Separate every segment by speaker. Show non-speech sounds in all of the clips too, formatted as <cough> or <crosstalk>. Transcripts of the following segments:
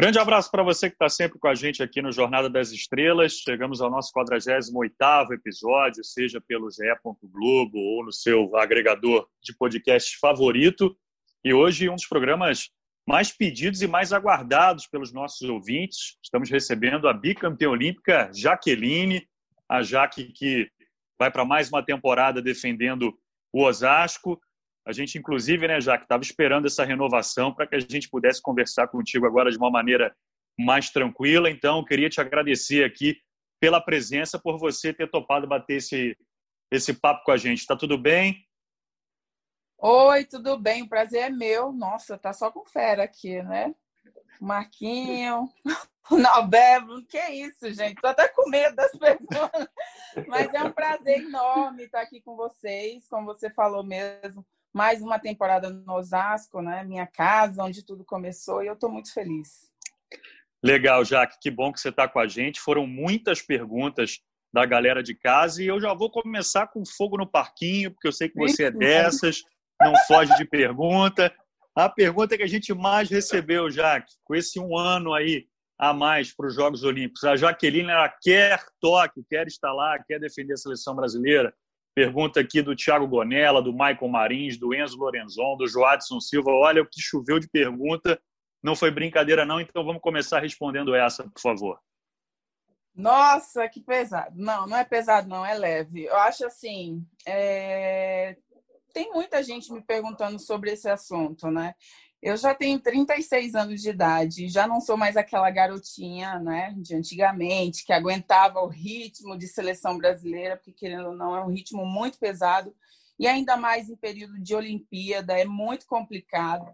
Speaker 1: Grande abraço para você que está sempre com a gente aqui no Jornada das Estrelas. Chegamos ao nosso 48º episódio, seja pelo GE. Globo ou no seu agregador de podcast favorito. E hoje um dos programas mais pedidos e mais aguardados pelos nossos ouvintes. Estamos recebendo a bicampeã olímpica Jaqueline, a Jaque que vai para mais uma temporada defendendo o Osasco. A gente, inclusive, né, Jaque, estava esperando essa renovação para que a gente pudesse conversar contigo agora de uma maneira mais tranquila. Então, queria te agradecer aqui pela presença, por você ter topado bater esse, esse papo com a gente. Está tudo bem?
Speaker 2: Oi, tudo bem? O prazer é meu. Nossa, tá só com fera aqui, né? Marquinho, <laughs> o Nalbebo, que isso, gente? Tô até com medo das perguntas. Mas é um prazer enorme estar aqui com vocês, como você falou mesmo mais uma temporada no Osasco, né? Minha casa, onde tudo começou, e eu estou muito feliz.
Speaker 1: Legal, Jaque, que bom que você está com a gente. Foram muitas perguntas da galera de casa e eu já vou começar com fogo no parquinho, porque eu sei que você é dessas, não foge de pergunta. A pergunta que a gente mais recebeu, Jaque, com esse um ano aí a mais para os Jogos Olímpicos, a Jaqueline ela quer Tóquio, quer estar lá, quer defender a seleção brasileira. Pergunta aqui do Thiago Gonella, do Michael Marins, do Enzo Lorenzon, do Joadson Silva. Olha o que choveu de pergunta. Não foi brincadeira, não, então vamos começar respondendo essa, por favor.
Speaker 2: Nossa, que pesado. Não, não é pesado, não, é leve. Eu acho assim. É... Tem muita gente me perguntando sobre esse assunto, né? Eu já tenho 36 anos de idade, já não sou mais aquela garotinha, né, de antigamente, que aguentava o ritmo de seleção brasileira, porque querendo ou não é um ritmo muito pesado e ainda mais em período de Olimpíada é muito complicado.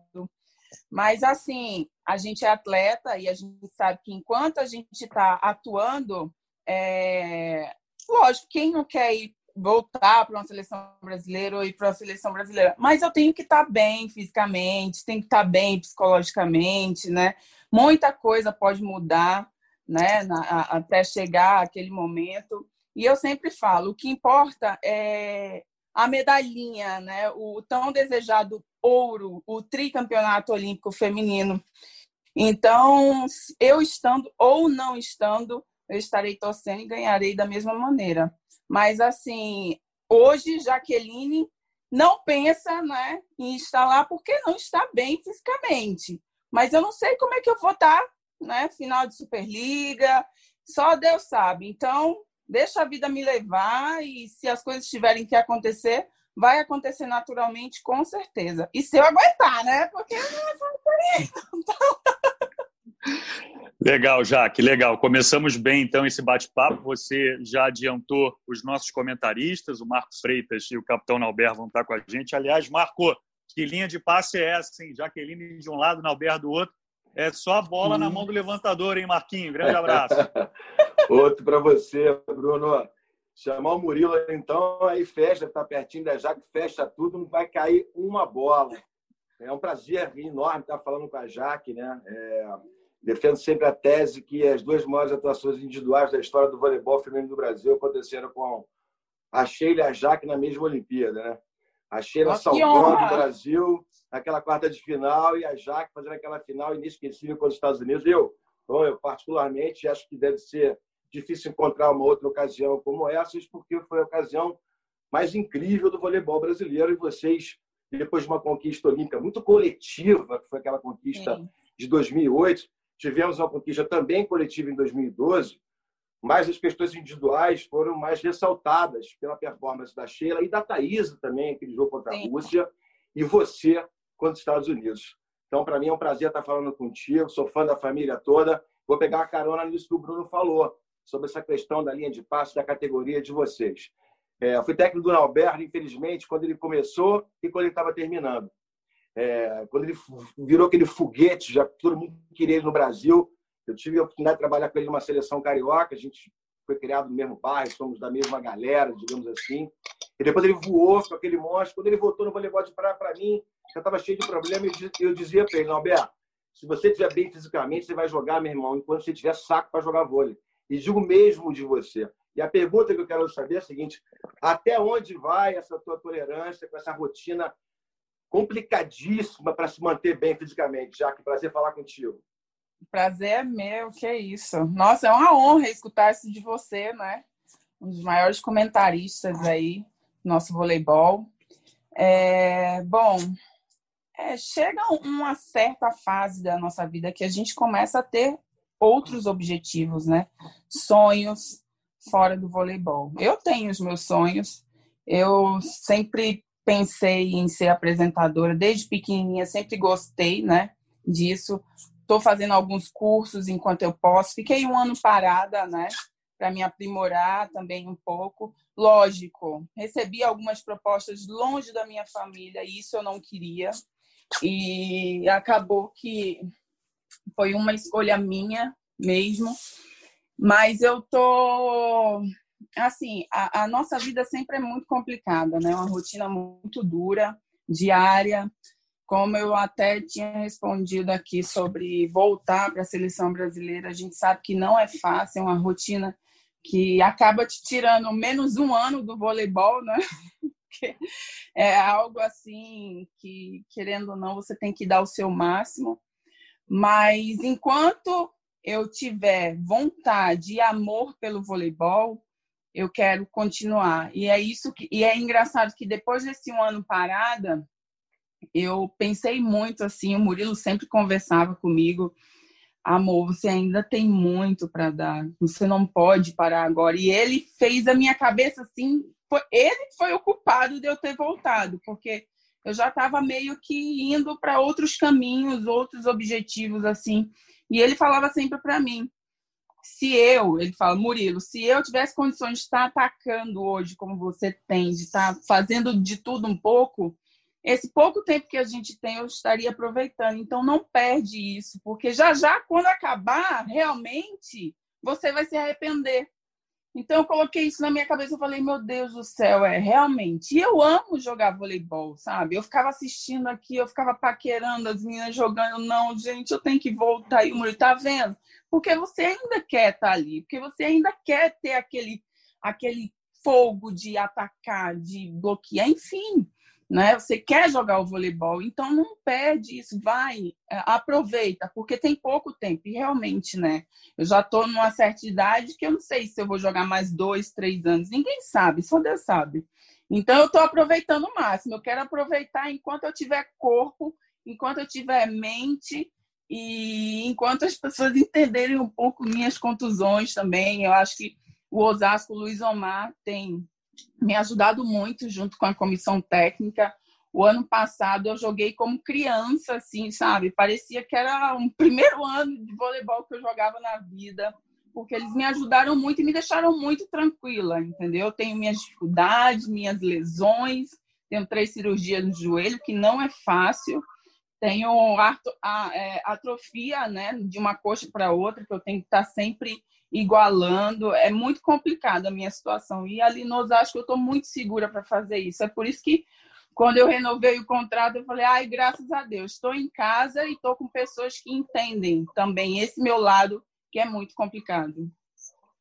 Speaker 2: Mas assim, a gente é atleta e a gente sabe que enquanto a gente está atuando, é... lógico, quem não quer ir voltar para uma seleção brasileira ou ir para uma seleção brasileira. Mas eu tenho que estar tá bem fisicamente, tenho que estar tá bem psicologicamente, né? Muita coisa pode mudar, né? Na, a, até chegar aquele momento. E eu sempre falo, o que importa é a medalhinha, né? O tão desejado ouro, o tricampeonato olímpico feminino. Então, eu estando ou não estando, eu estarei torcendo e ganharei da mesma maneira. Mas, assim, hoje, Jaqueline não pensa né, em estar lá porque não está bem fisicamente. Mas eu não sei como é que eu vou estar, né? Final de Superliga, só Deus sabe. Então, deixa a vida me levar e se as coisas tiverem que acontecer, vai acontecer naturalmente, com certeza. E se eu aguentar, né? Porque não é. <laughs>
Speaker 1: Legal, Jaque, legal. Começamos bem, então, esse bate-papo. Você já adiantou os nossos comentaristas, o Marco Freitas e o Capitão Nalber vão estar com a gente. Aliás, Marco, que linha de passe é essa, hein? Jaqueline de um lado, Nalber do outro. É só a bola na mão do levantador, hein, Marquinho? Grande abraço. <laughs>
Speaker 3: outro para você, Bruno. Chamar o Murilo, então, aí fecha, está pertinho da Jaque, fecha tudo, não vai cair uma bola. É um prazer enorme estar falando com a Jaque, né? É Defendo sempre a tese que as duas maiores atuações individuais da história do voleibol feminino do Brasil aconteceram com a Sheila e a Jaque na mesma Olimpíada, né? A Sheila Nossa, salvando o Brasil naquela quarta de final e a Jaque fazendo aquela final inesquecível contra os Estados Unidos. Eu, bom, eu particularmente acho que deve ser difícil encontrar uma outra ocasião como essa, porque foi a ocasião mais incrível do voleibol brasileiro e vocês, depois de uma conquista olímpica muito coletiva, que foi aquela conquista Sim. de 2008, Tivemos uma conquista também coletiva em 2012, mas as questões individuais foram mais ressaltadas pela performance da Sheila e da Thaisa também, aquele jogo contra a Rússia, e você contra os Estados Unidos. Então, para mim é um prazer estar falando contigo, sou fã da família toda. Vou pegar uma carona nisso que o Bruno falou, sobre essa questão da linha de passe da categoria de vocês. É, eu fui técnico do Alberto, infelizmente, quando ele começou e quando ele estava terminando. É, quando ele virou aquele foguete, já todo mundo queria ele no Brasil. Eu tive a oportunidade de trabalhar com ele numa seleção carioca. A gente foi criado no mesmo bairro, somos da mesma galera, digamos assim. E depois ele voou com aquele monstro. Quando ele voltou no voleibol de praia para mim, já estava cheio de problema. Eu dizia para ele: Alberto, se você estiver bem fisicamente, você vai jogar, meu irmão, enquanto você tiver saco para jogar vôlei. E digo mesmo de você. E a pergunta que eu quero saber é a seguinte: até onde vai essa tua tolerância com essa rotina complicadíssima para se manter bem fisicamente. Já que prazer falar contigo.
Speaker 2: Prazer é meu, que é isso. Nossa, é uma honra escutar isso de você, né? Um dos maiores comentaristas aí, nosso voleibol. É, bom, é, chega uma certa fase da nossa vida que a gente começa a ter outros objetivos, né? Sonhos fora do voleibol. Eu tenho os meus sonhos. Eu sempre pensei em ser apresentadora desde pequenininha, sempre gostei, né, disso. Estou fazendo alguns cursos enquanto eu posso. Fiquei um ano parada, né, para me aprimorar também um pouco. Lógico, recebi algumas propostas longe da minha família e isso eu não queria. E acabou que foi uma escolha minha mesmo. Mas eu tô assim, a, a, nossa vida sempre é muito complicada, né? Uma rotina muito dura, diária. Como eu até tinha respondido aqui sobre voltar para a seleção brasileira, a gente sabe que não é fácil, é uma rotina que acaba te tirando menos um ano do voleibol, né? <laughs> é algo assim que, querendo ou não, você tem que dar o seu máximo. Mas enquanto eu tiver vontade e amor pelo voleibol, eu quero continuar. E é isso que e é engraçado que depois desse um ano parada, eu pensei muito assim, o Murilo sempre conversava comigo, amor, você ainda tem muito para dar, você não pode parar agora. E ele fez a minha cabeça assim, foi, ele foi o culpado de eu ter voltado, porque eu já estava meio que indo para outros caminhos, outros objetivos assim. E ele falava sempre para mim: se eu, ele fala, Murilo, se eu tivesse condições de estar atacando hoje como você tem, de estar fazendo de tudo um pouco, esse pouco tempo que a gente tem eu estaria aproveitando. Então não perde isso, porque já já quando acabar, realmente você vai se arrepender. Então eu coloquei isso na minha cabeça, eu falei, meu Deus do céu, é realmente. E eu amo jogar voleibol, sabe? Eu ficava assistindo aqui, eu ficava paquerando as meninas jogando, não, gente, eu tenho que voltar. E o Murilo, tá vendo? Porque você ainda quer estar tá ali, porque você ainda quer ter aquele aquele fogo de atacar, de bloquear, enfim né? Você quer jogar o voleibol, então não perde isso, vai, é, aproveita, porque tem pouco tempo. E realmente, né? Eu já estou numa certa idade que eu não sei se eu vou jogar mais dois, três anos. Ninguém sabe, só Deus sabe. Então eu estou aproveitando o máximo. Eu quero aproveitar enquanto eu tiver corpo, enquanto eu tiver mente e enquanto as pessoas entenderem um pouco minhas contusões também. Eu acho que o Osasco, o Luiz Omar tem me ajudado muito junto com a comissão técnica. O ano passado eu joguei como criança, assim, sabe? Parecia que era um <laughs> primeiro ano de voleibol que eu jogava na vida, porque eles me ajudaram muito e me deixaram muito tranquila, entendeu? Eu tenho minhas dificuldades, minhas lesões, tenho três cirurgias no joelho, que não é fácil. Tenho é, atrofia, né, de uma coxa para outra, que eu tenho que estar sempre igualando. É muito complicada a minha situação. E ali no Osasco eu estou muito segura para fazer isso. É por isso que quando eu renovei o contrato, eu falei, ai, graças a Deus, estou em casa e estou com pessoas que entendem também esse meu lado, que é muito complicado.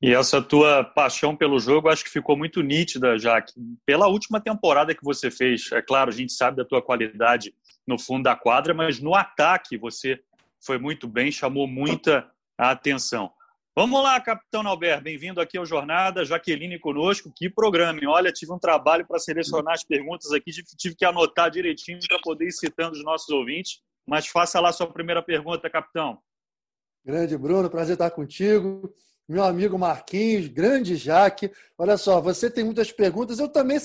Speaker 1: E essa tua paixão pelo jogo, acho que ficou muito nítida, já que pela última temporada que você fez. É claro, a gente sabe da tua qualidade no fundo da quadra, mas no ataque você foi muito bem, chamou muita atenção. Vamos lá, capitão Albert, bem-vindo aqui ao Jornada. Jaqueline conosco, que programa. Olha, tive um trabalho para selecionar as perguntas aqui, tive que anotar direitinho para poder ir citando os nossos ouvintes. Mas faça lá sua primeira pergunta, capitão.
Speaker 4: Grande Bruno, prazer estar contigo. Meu amigo Marquinhos, grande Jaque. Olha só, você tem muitas perguntas, eu também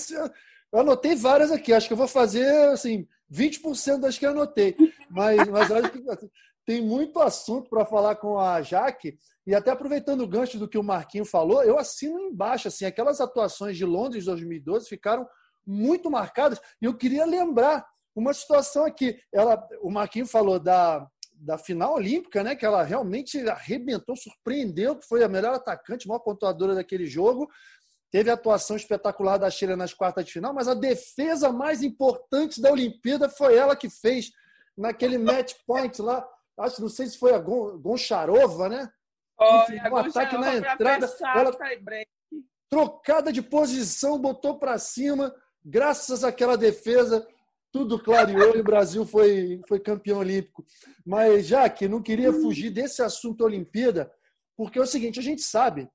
Speaker 4: eu anotei várias aqui. Acho que eu vou fazer assim, 20% das que eu anotei. Mas, mas acho que tem muito assunto para falar com a Jaque. E até aproveitando o gancho do que o Marquinho falou, eu assino embaixo. Assim, aquelas atuações de Londres 2012 ficaram muito marcadas. E eu queria lembrar uma situação aqui. Ela, o Marquinho falou da, da final olímpica, né? Que ela realmente arrebentou, surpreendeu, que foi a melhor atacante, maior pontuadora daquele jogo. Teve a atuação espetacular da Sheila nas quartas de final, mas a defesa mais importante da Olimpíada foi ela que fez naquele match point lá acho, não sei se foi a Goncharova, né?
Speaker 2: Enfim, um ataque na entrada. Fechar, ela,
Speaker 4: trocada de posição, botou para cima, graças àquela defesa. tudo clareou e o Brasil foi, foi campeão olímpico. Mas, já que não queria fugir desse assunto Olimpíada, porque é o seguinte, a gente sabe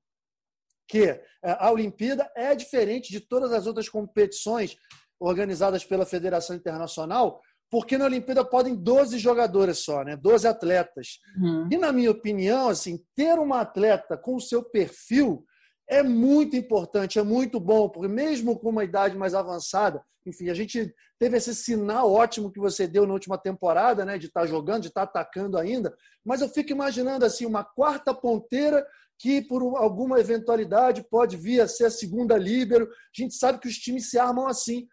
Speaker 4: que é, a Olimpíada é diferente de todas as outras competições organizadas pela Federação Internacional, porque na Olimpíada podem 12 jogadoras só, né? 12 atletas. Uhum. E, na minha opinião, assim, ter uma atleta com o seu perfil é muito importante, é muito bom, porque mesmo com uma idade mais avançada, enfim, a gente teve esse sinal ótimo que você deu na última temporada, né, de estar tá jogando, de estar tá atacando ainda, mas eu fico imaginando assim uma quarta ponteira que por alguma eventualidade pode vir a ser a segunda líbero. A gente sabe que os times se armam assim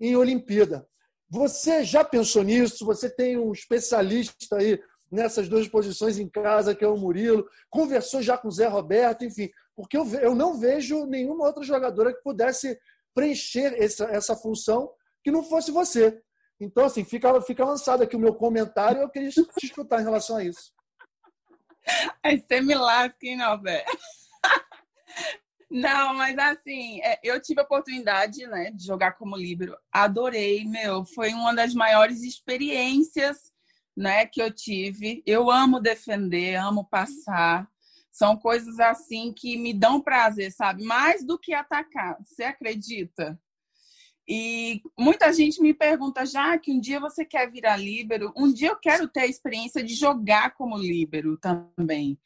Speaker 4: em Olimpíada. Você já pensou nisso? Você tem um especialista aí nessas duas posições em casa, que é o Murilo, conversou já com o Zé Roberto, enfim, porque eu, eu não vejo nenhuma outra jogadora que pudesse preencher essa, essa função que não fosse você. Então, assim, fica, fica lançado aqui o meu comentário, eu queria te escutar em relação a isso.
Speaker 2: Aí você me lasca, hein, Nové? Não, mas assim, é, eu tive a oportunidade né, de jogar como líbero. Adorei, meu. Foi uma das maiores experiências né, que eu tive. Eu amo defender, amo passar. São coisas assim que me dão prazer, sabe? Mais do que atacar. Você acredita? E muita gente me pergunta já que um dia você quer virar líbero. Um dia eu quero ter a experiência de jogar como líbero também.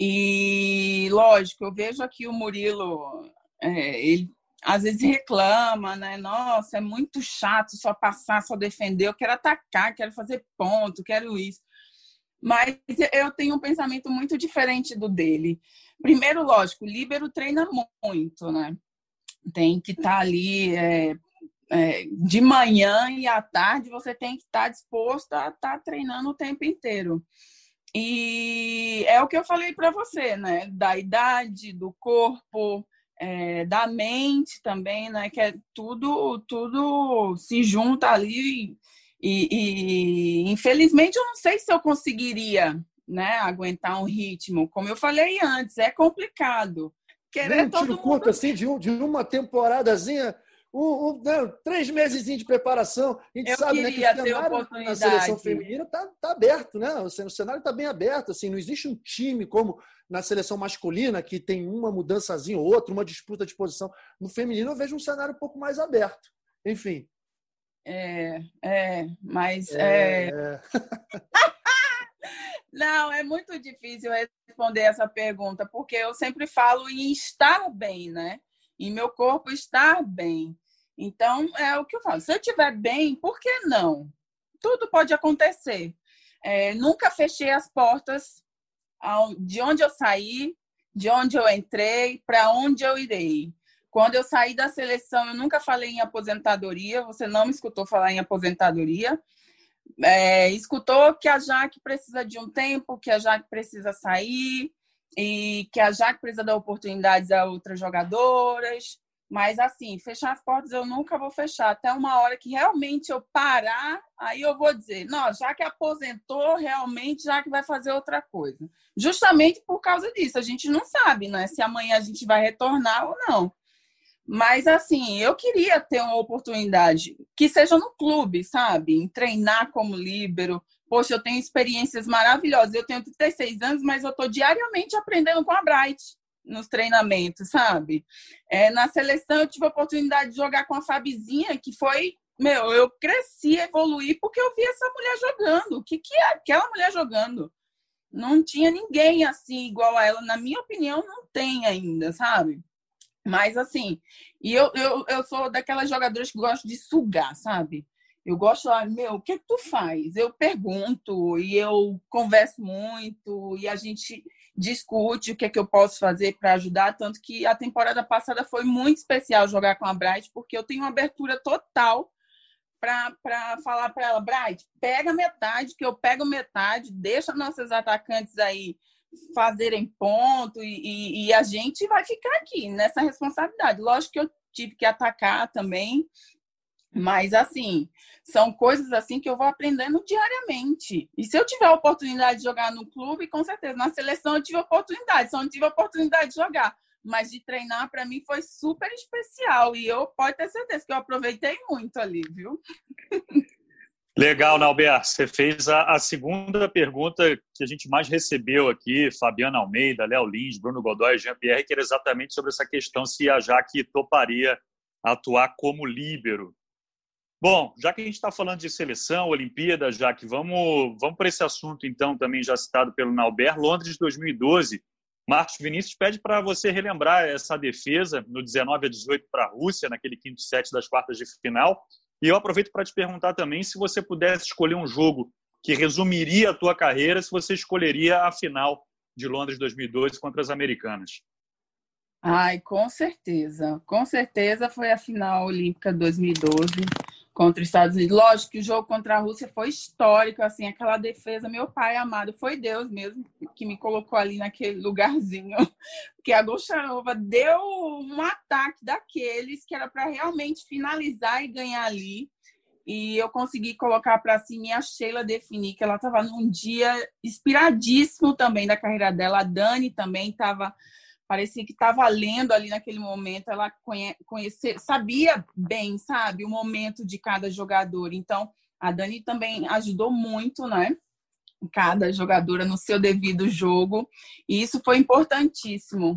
Speaker 2: E lógico, eu vejo aqui o Murilo, é, ele às vezes reclama, né? Nossa, é muito chato só passar, só defender. Eu quero atacar, quero fazer ponto, quero isso. Mas eu tenho um pensamento muito diferente do dele. Primeiro, lógico, o líbero treina muito, né? Tem que estar tá ali é, é, de manhã e à tarde, você tem que estar tá disposto a estar tá treinando o tempo inteiro. E é o que eu falei para você, né? Da idade, do corpo, é, da mente também, né? Que é tudo, tudo se junta ali. E, e, infelizmente eu não sei se eu conseguiria, né? Aguentar um ritmo, como eu falei antes, é complicado.
Speaker 4: Querer um tiro mundo... curto assim de, um, de uma temporadazinha um, um, não, três meses de preparação. A gente
Speaker 2: eu
Speaker 4: sabe né,
Speaker 2: que o cenário
Speaker 4: na seleção feminina está tá aberto, né? O cenário está bem aberto. Assim, não existe um time como na seleção masculina que tem uma mudançazinha ou outra, uma disputa de posição. No feminino eu vejo um cenário um pouco mais aberto. Enfim.
Speaker 2: É, é, mas é. é... <laughs> Não, é muito difícil responder essa pergunta, porque eu sempre falo em estar bem, né? Em meu corpo estar bem. Então, é o que eu falo. Se eu estiver bem, por que não? Tudo pode acontecer. É, nunca fechei as portas de onde eu saí, de onde eu entrei, para onde eu irei. Quando eu saí da seleção, eu nunca falei em aposentadoria. Você não me escutou falar em aposentadoria. É, escutou que a Jaque precisa de um tempo, que a Jaque precisa sair e que a Jaque precisa dar oportunidades a outras jogadoras. Mas, assim, fechar as portas eu nunca vou fechar. Até uma hora que realmente eu parar, aí eu vou dizer, não, já que aposentou, realmente, já que vai fazer outra coisa. Justamente por causa disso. A gente não sabe, né? Se amanhã a gente vai retornar ou não. Mas, assim, eu queria ter uma oportunidade que seja no clube, sabe? Em treinar como líbero. Poxa, eu tenho experiências maravilhosas. Eu tenho 36 anos, mas eu estou diariamente aprendendo com a Bright nos treinamentos, sabe? É, na seleção eu tive a oportunidade de jogar com a Fabizinha, que foi, meu, eu cresci, evoluí porque eu vi essa mulher jogando. O que, que é aquela mulher jogando? Não tinha ninguém assim igual a ela, na minha opinião, não tem ainda, sabe? Mas assim, e eu, eu, eu sou daquelas jogadoras que gosto de sugar, sabe? Eu gosto, ah, meu, o que, que tu faz? Eu pergunto e eu converso muito e a gente discute o que é que eu posso fazer para ajudar, tanto que a temporada passada foi muito especial jogar com a Bright, porque eu tenho uma abertura total para falar para ela, Bright, pega metade, que eu pego metade, deixa nossos atacantes aí fazerem ponto e, e, e a gente vai ficar aqui nessa responsabilidade. Lógico que eu tive que atacar também, mas, assim, são coisas assim que eu vou aprendendo diariamente. E se eu tiver a oportunidade de jogar no clube, com certeza. Na seleção eu tive a oportunidade, só não tive a oportunidade de jogar. Mas de treinar, para mim, foi super especial. E eu pode ter certeza que eu aproveitei muito ali, viu?
Speaker 1: Legal, Nalber. Você fez a, a, segunda pergunta que a gente mais recebeu aqui, Fabiana Almeida, Léo Lins, Bruno Godoy, Jean-Pierre, que era exatamente sobre essa questão se a Jaque toparia atuar como líbero. Bom, já que a gente está falando de seleção, Olimpíada, Jaque, vamos, vamos para esse assunto, então, também já citado pelo Nalber. Londres 2012, Marcos Vinícius pede para você relembrar essa defesa no 19 a 18 para a Rússia, naquele quinto set das quartas de final, e eu aproveito para te perguntar também se você pudesse escolher um jogo que resumiria a tua carreira, se você escolheria a final de Londres 2012 contra as americanas.
Speaker 2: Ai, com certeza. Com certeza foi a final olímpica 2012 contra os Estados Unidos. Lógico que o jogo contra a Rússia foi histórico, assim, aquela defesa, meu pai amado, foi Deus mesmo que me colocou ali naquele lugarzinho, <laughs> que a Gochanova deu um ataque daqueles que era para realmente finalizar e ganhar ali. E eu consegui colocar para cima e a Sheila definir que ela estava num dia inspiradíssimo também da carreira dela. A Dani também estava parecia que estava lendo ali naquele momento, ela conhecer, sabia bem, sabe, o momento de cada jogador. Então, a Dani também ajudou muito, né? Cada jogadora no seu devido jogo, e isso foi importantíssimo.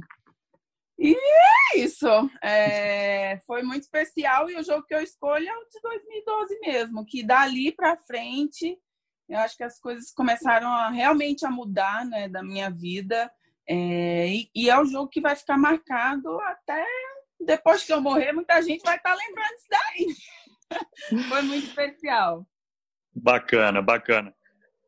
Speaker 2: E é isso. É, foi muito especial e o jogo que eu escolho é o de 2012 mesmo, que dali para frente eu acho que as coisas começaram a, realmente a mudar né, da minha vida. É, e, e, é o jogo que vai ficar marcado até depois que eu morrer, muita gente vai estar tá lembrando isso daí. <laughs> Foi muito especial.
Speaker 1: Bacana, bacana.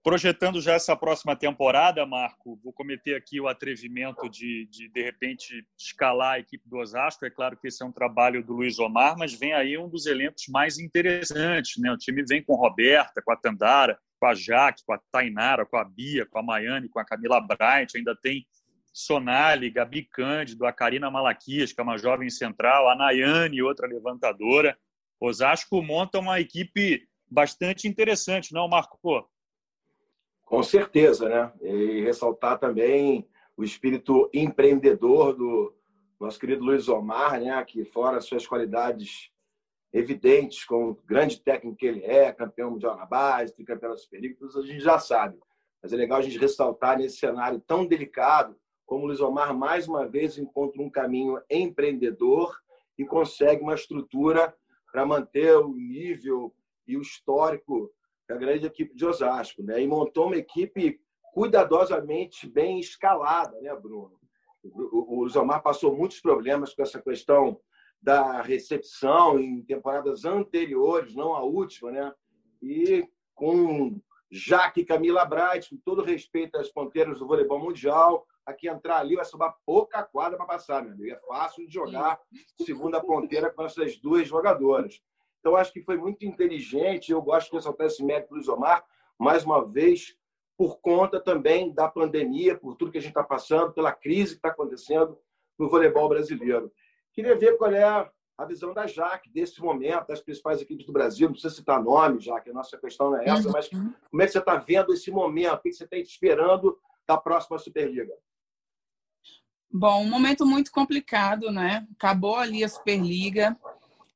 Speaker 1: Projetando já essa próxima temporada, Marco, vou cometer aqui o atrevimento de, de, de repente, escalar a equipe do Osasco. É claro que esse é um trabalho do Luiz Omar, mas vem aí um dos elencos mais interessantes. Né? O time vem com Roberta, com a Tandara, com a Jaque, com a Tainara, com a Bia, com a Maiane, com a Camila Bryant. Ainda tem Sonali, Gabi Cândido, a Karina Malaquias, que é uma jovem central, a Nayane, outra levantadora. Osasco monta uma equipe bastante interessante, não, Marco?
Speaker 3: Com certeza, né? E ressaltar também o espírito empreendedor do nosso querido Luiz Omar, né? Que fora suas qualidades evidentes, como grande técnico que ele é, campeão mundial na base, tricampeão da Superliga, a gente já sabe. Mas é legal a gente ressaltar nesse cenário tão delicado como o Luiz Omar mais uma vez encontra um caminho empreendedor e consegue uma estrutura para manter o nível e o histórico da grande equipe de Osasco, né? E montou uma equipe cuidadosamente bem escalada, né, Bruno? O Luiz Omar passou muitos problemas com essa questão da recepção em temporadas anteriores, não a última, né? E com Jaque Camila Bright, com todo respeito às ponteiras do voleibol mundial, aqui entrar ali vai sobrar pouca quadra para passar, meu amigo. É fácil de jogar segunda ponteira com essas duas jogadoras. Então, acho que foi muito inteligente. Eu gosto de ressaltar esse mérito do Isomar, mais uma vez, por conta também da pandemia, por tudo que a gente está passando, pela crise que está acontecendo no voleibol brasileiro. Queria ver qual é a visão da Jaque desse momento, das principais equipes do Brasil. Não precisa citar nome, Jaque, a nossa questão não é essa, mas uhum. como é que você está vendo esse momento? O que você está esperando da próxima Superliga?
Speaker 2: Bom, um momento muito complicado, né? Acabou ali a Superliga,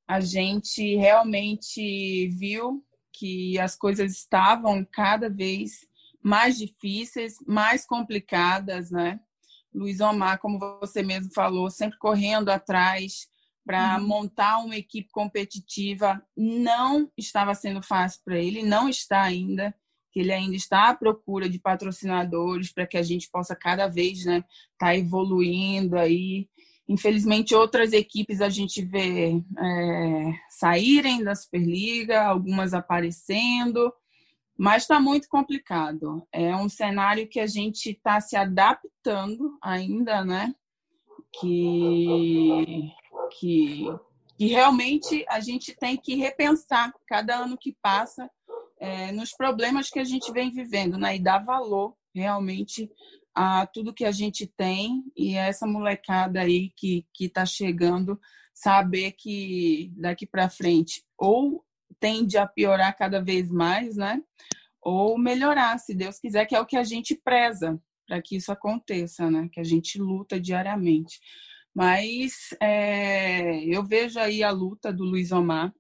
Speaker 2: a gente realmente viu que as coisas estavam cada vez mais difíceis, mais complicadas, né? Luiz Omar, como você mesmo falou, sempre correndo atrás para uhum. montar uma equipe competitiva, não estava sendo fácil para ele, não está ainda que ele ainda está à procura de patrocinadores para que a gente possa cada vez né, tá evoluindo aí. Infelizmente, outras equipes a gente vê é, saírem da Superliga, algumas aparecendo, mas está muito complicado. É um cenário que a gente está se adaptando ainda, né? Que, que, que realmente a gente tem que repensar cada ano que passa é, nos problemas que a gente vem vivendo, né? E dar valor realmente a tudo que a gente tem e essa molecada aí que que está chegando saber que daqui para frente ou tende a piorar cada vez mais, né? Ou melhorar, se Deus quiser, que é o que a gente preza para que isso aconteça, né? Que a gente luta diariamente. Mas é, eu vejo aí a luta do Luiz Omar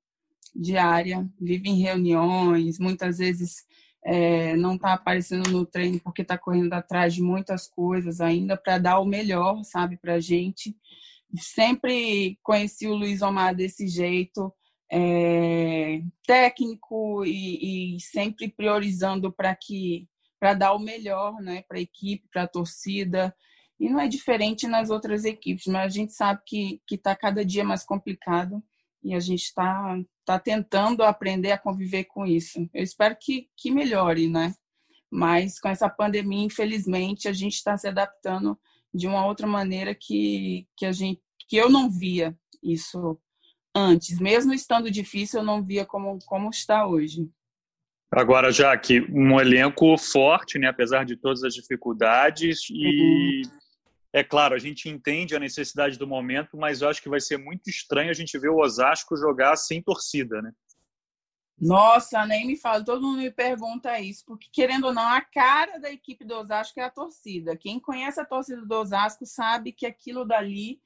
Speaker 2: diária, vive em reuniões, muitas vezes é, não está aparecendo no treino porque está correndo atrás de muitas coisas ainda para dar o melhor, sabe, para a gente. Sempre conheci o Luiz Omar desse jeito, é, técnico e, e, sempre priorizando para que para dar o melhor, né, para a equipe, para a torcida. E não é diferente nas outras equipes, mas a gente sabe que está cada dia mais complicado e a gente está tá tentando aprender a conviver com isso. Eu espero que, que melhore, né? Mas com essa pandemia, infelizmente, a gente está se adaptando de uma outra maneira que, que a gente que eu não via isso antes, mesmo estando difícil, eu não via como como está hoje.
Speaker 1: Agora, já que um elenco forte, né, apesar de todas as dificuldades e uhum. É claro, a gente entende a necessidade do momento, mas eu acho que vai ser muito estranho a gente ver o Osasco jogar sem torcida, né?
Speaker 2: Nossa, nem me fala, todo mundo me pergunta isso, porque querendo ou não, a cara da equipe do Osasco é a torcida. Quem conhece a torcida do Osasco sabe que aquilo dali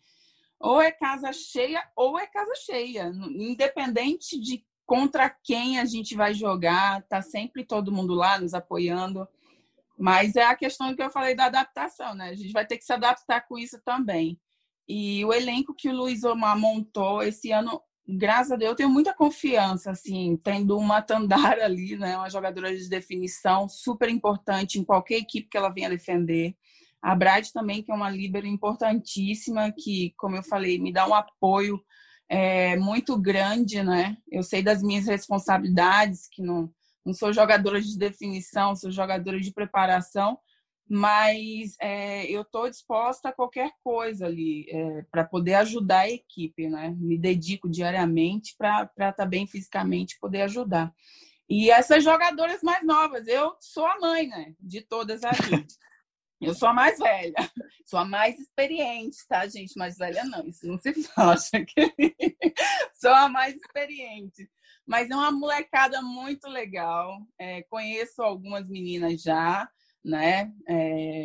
Speaker 2: ou é casa cheia ou é casa cheia, independente de contra quem a gente vai jogar, tá sempre todo mundo lá nos apoiando. Mas é a questão que eu falei da adaptação, né? A gente vai ter que se adaptar com isso também. E o elenco que o Luiz Omar montou esse ano, graças a Deus, eu tenho muita confiança, assim, tendo uma Tandara ali, né? Uma jogadora de definição super importante em qualquer equipe que ela venha defender. A Brad também, que é uma líbero importantíssima, que, como eu falei, me dá um apoio é, muito grande, né? Eu sei das minhas responsabilidades, que não não sou jogadora de definição, sou jogadora de preparação, mas é, eu estou disposta a qualquer coisa ali é, para poder ajudar a equipe, né? Me dedico diariamente para estar tá bem fisicamente poder ajudar. E essas jogadoras mais novas, eu sou a mãe, né? De todas ali. <laughs> Eu sou a mais velha, sou a mais experiente, tá, gente? Mais velha não, isso não se <laughs> acha que sou a mais experiente. Mas é uma molecada muito legal. É, conheço algumas meninas já, né?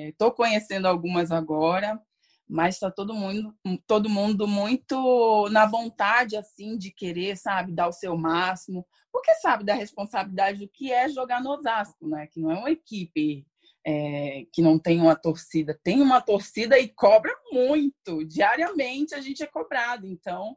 Speaker 2: Estou é, conhecendo algumas agora, mas está todo mundo, todo mundo muito na vontade assim de querer, sabe, dar o seu máximo, porque sabe da responsabilidade do que é jogar no Osasco, né? Que não é uma equipe é, que não tem uma torcida, tem uma torcida e cobra muito. Diariamente a gente é cobrado, então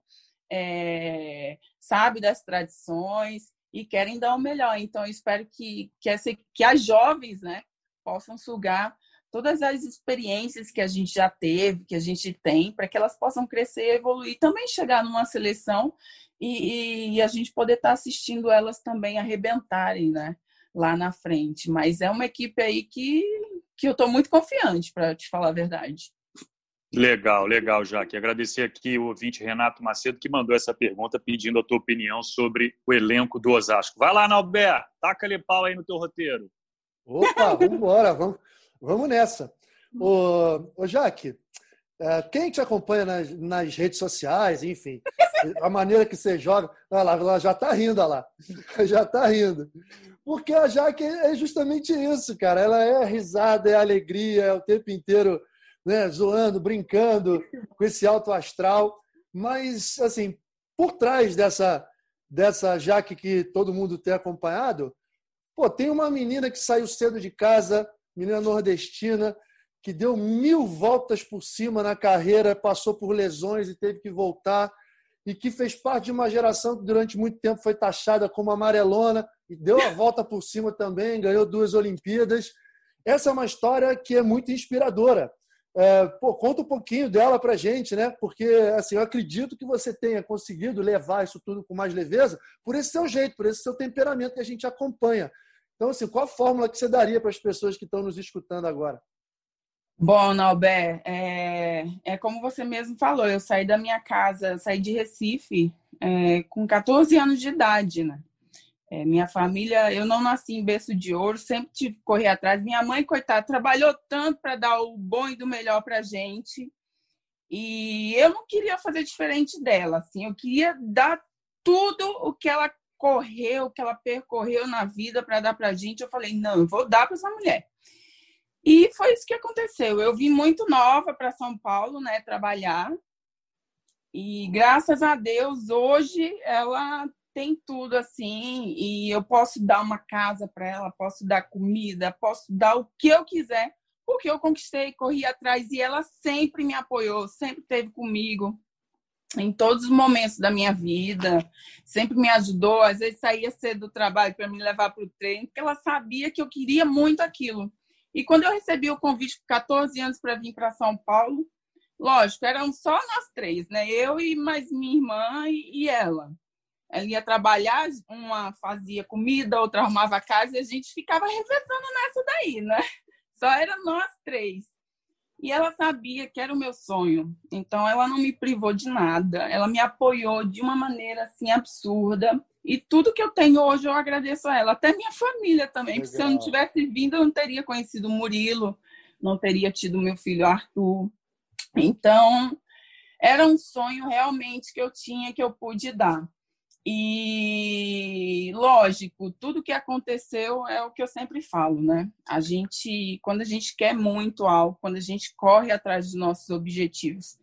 Speaker 2: é, sabe das tradições e querem dar o melhor. Então, eu espero que, que, essa, que as jovens né, possam sugar todas as experiências que a gente já teve, que a gente tem, para que elas possam crescer, evoluir, também chegar numa seleção e, e a gente poder estar tá assistindo elas também arrebentarem, né? Lá na frente. Mas é uma equipe aí que, que eu estou muito confiante, para te falar a verdade.
Speaker 1: Legal, legal, Jaque. Agradecer aqui o ouvinte Renato Macedo que mandou essa pergunta pedindo a tua opinião sobre o elenco do Osasco. Vai lá, Nalber, taca-lhe pau aí no teu roteiro.
Speaker 4: Opa, vamos vamos, vamos nessa. Ô, ô Jaque, é, quem te acompanha nas, nas, redes sociais, enfim, a maneira que você joga, olha lá, ela já está rindo, olha lá, <laughs> já está rindo. Porque a Jaque é justamente isso, cara. Ela é risada, é alegria, é o tempo inteiro né, zoando, brincando com esse alto astral. Mas, assim, por trás dessa, dessa Jaque que todo mundo tem acompanhado, pô, tem uma menina que saiu cedo de casa, menina nordestina, que deu mil voltas por cima na carreira, passou por lesões e teve que voltar, e que fez parte de uma geração que durante muito tempo foi taxada como amarelona, e deu a volta por cima também, ganhou duas Olimpíadas. Essa é uma história que é muito inspiradora. É, pô, conta um pouquinho dela para gente, né? Porque assim, eu acredito que você tenha conseguido levar isso tudo com mais leveza por esse seu jeito, por esse seu temperamento que a gente acompanha. Então, assim, qual a fórmula que você daria para as pessoas que estão nos escutando agora?
Speaker 2: Bom, Nalber, é, é como você mesmo falou, eu saí da minha casa, saí de Recife é, com 14 anos de idade, né? É, minha família, eu não nasci em berço de ouro, sempre tive que correr atrás. Minha mãe, coitada, trabalhou tanto para dar o bom e do melhor para gente. E eu não queria fazer diferente dela, assim, eu queria dar tudo o que ela correu, o que ela percorreu na vida para dar para gente. Eu falei, não, eu vou dar para essa mulher. E foi isso que aconteceu. Eu vim muito nova para São Paulo, né, trabalhar. E graças a Deus, hoje ela tem tudo assim, e eu posso dar uma casa para ela, posso dar comida, posso dar o que eu quiser, porque eu conquistei, corri atrás e ela sempre me apoiou, sempre esteve comigo em todos os momentos da minha vida, sempre me ajudou. Às vezes saía cedo do trabalho para me levar para o treino, porque ela sabia que eu queria muito aquilo. E quando eu recebi o convite com 14 anos para vir para São Paulo, lógico, eram só nós três, né? Eu e mais minha irmã e ela. Ela ia trabalhar, uma fazia comida, outra arrumava a casa, e a gente ficava revezando nessa daí, né? Só eram nós três. E ela sabia que era o meu sonho. Então ela não me privou de nada. Ela me apoiou de uma maneira assim absurda. E tudo que eu tenho hoje eu agradeço a ela, até minha família também. Porque se eu não tivesse vindo, eu não teria conhecido o Murilo, não teria tido meu filho Arthur. Então, era um sonho realmente que eu tinha que eu pude dar. E lógico, tudo que aconteceu é o que eu sempre falo, né? A gente, quando a gente quer muito algo, quando a gente corre atrás dos nossos objetivos,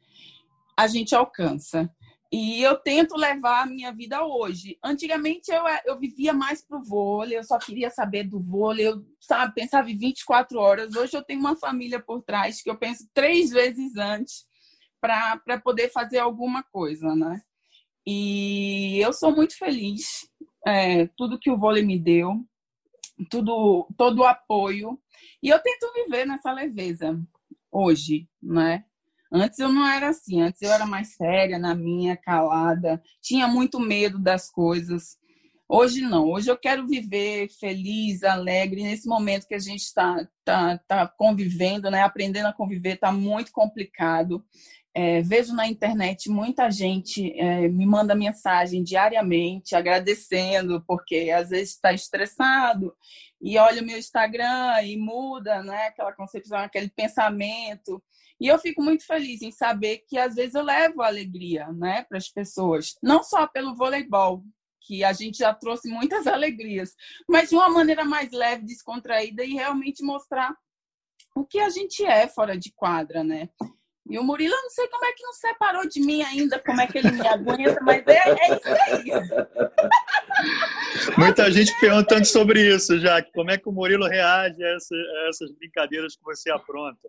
Speaker 2: a gente alcança. E eu tento levar a minha vida hoje. Antigamente eu, eu vivia mais pro vôlei, eu só queria saber do vôlei, eu sabe, pensava em 24 horas. Hoje eu tenho uma família por trás que eu penso três vezes antes para poder fazer alguma coisa, né? E eu sou muito feliz. É, tudo que o vôlei me deu, tudo, todo o apoio. E eu tento viver nessa leveza hoje, né? Antes eu não era assim, antes eu era mais séria, na minha, calada, tinha muito medo das coisas. Hoje não, hoje eu quero viver feliz, alegre, nesse momento que a gente está tá, tá convivendo, né? aprendendo a conviver, está muito complicado. É, vejo na internet muita gente é, me manda mensagem diariamente agradecendo, porque às vezes está estressado e olha o meu Instagram e muda né, aquela concepção, aquele pensamento. E eu fico muito feliz em saber que às vezes eu levo alegria né, para as pessoas, não só pelo voleibol, que a gente já trouxe muitas <laughs> alegrias, mas de uma maneira mais leve, descontraída e realmente mostrar o que a gente é fora de quadra, né? E o Murilo, eu não sei como é que não separou de mim ainda, como é que ele me aguenta, mas é, é isso aí. <laughs>
Speaker 1: Muita gente perguntando sobre isso, já. Como é que o Murilo reage a, essa, a essas brincadeiras que você apronta?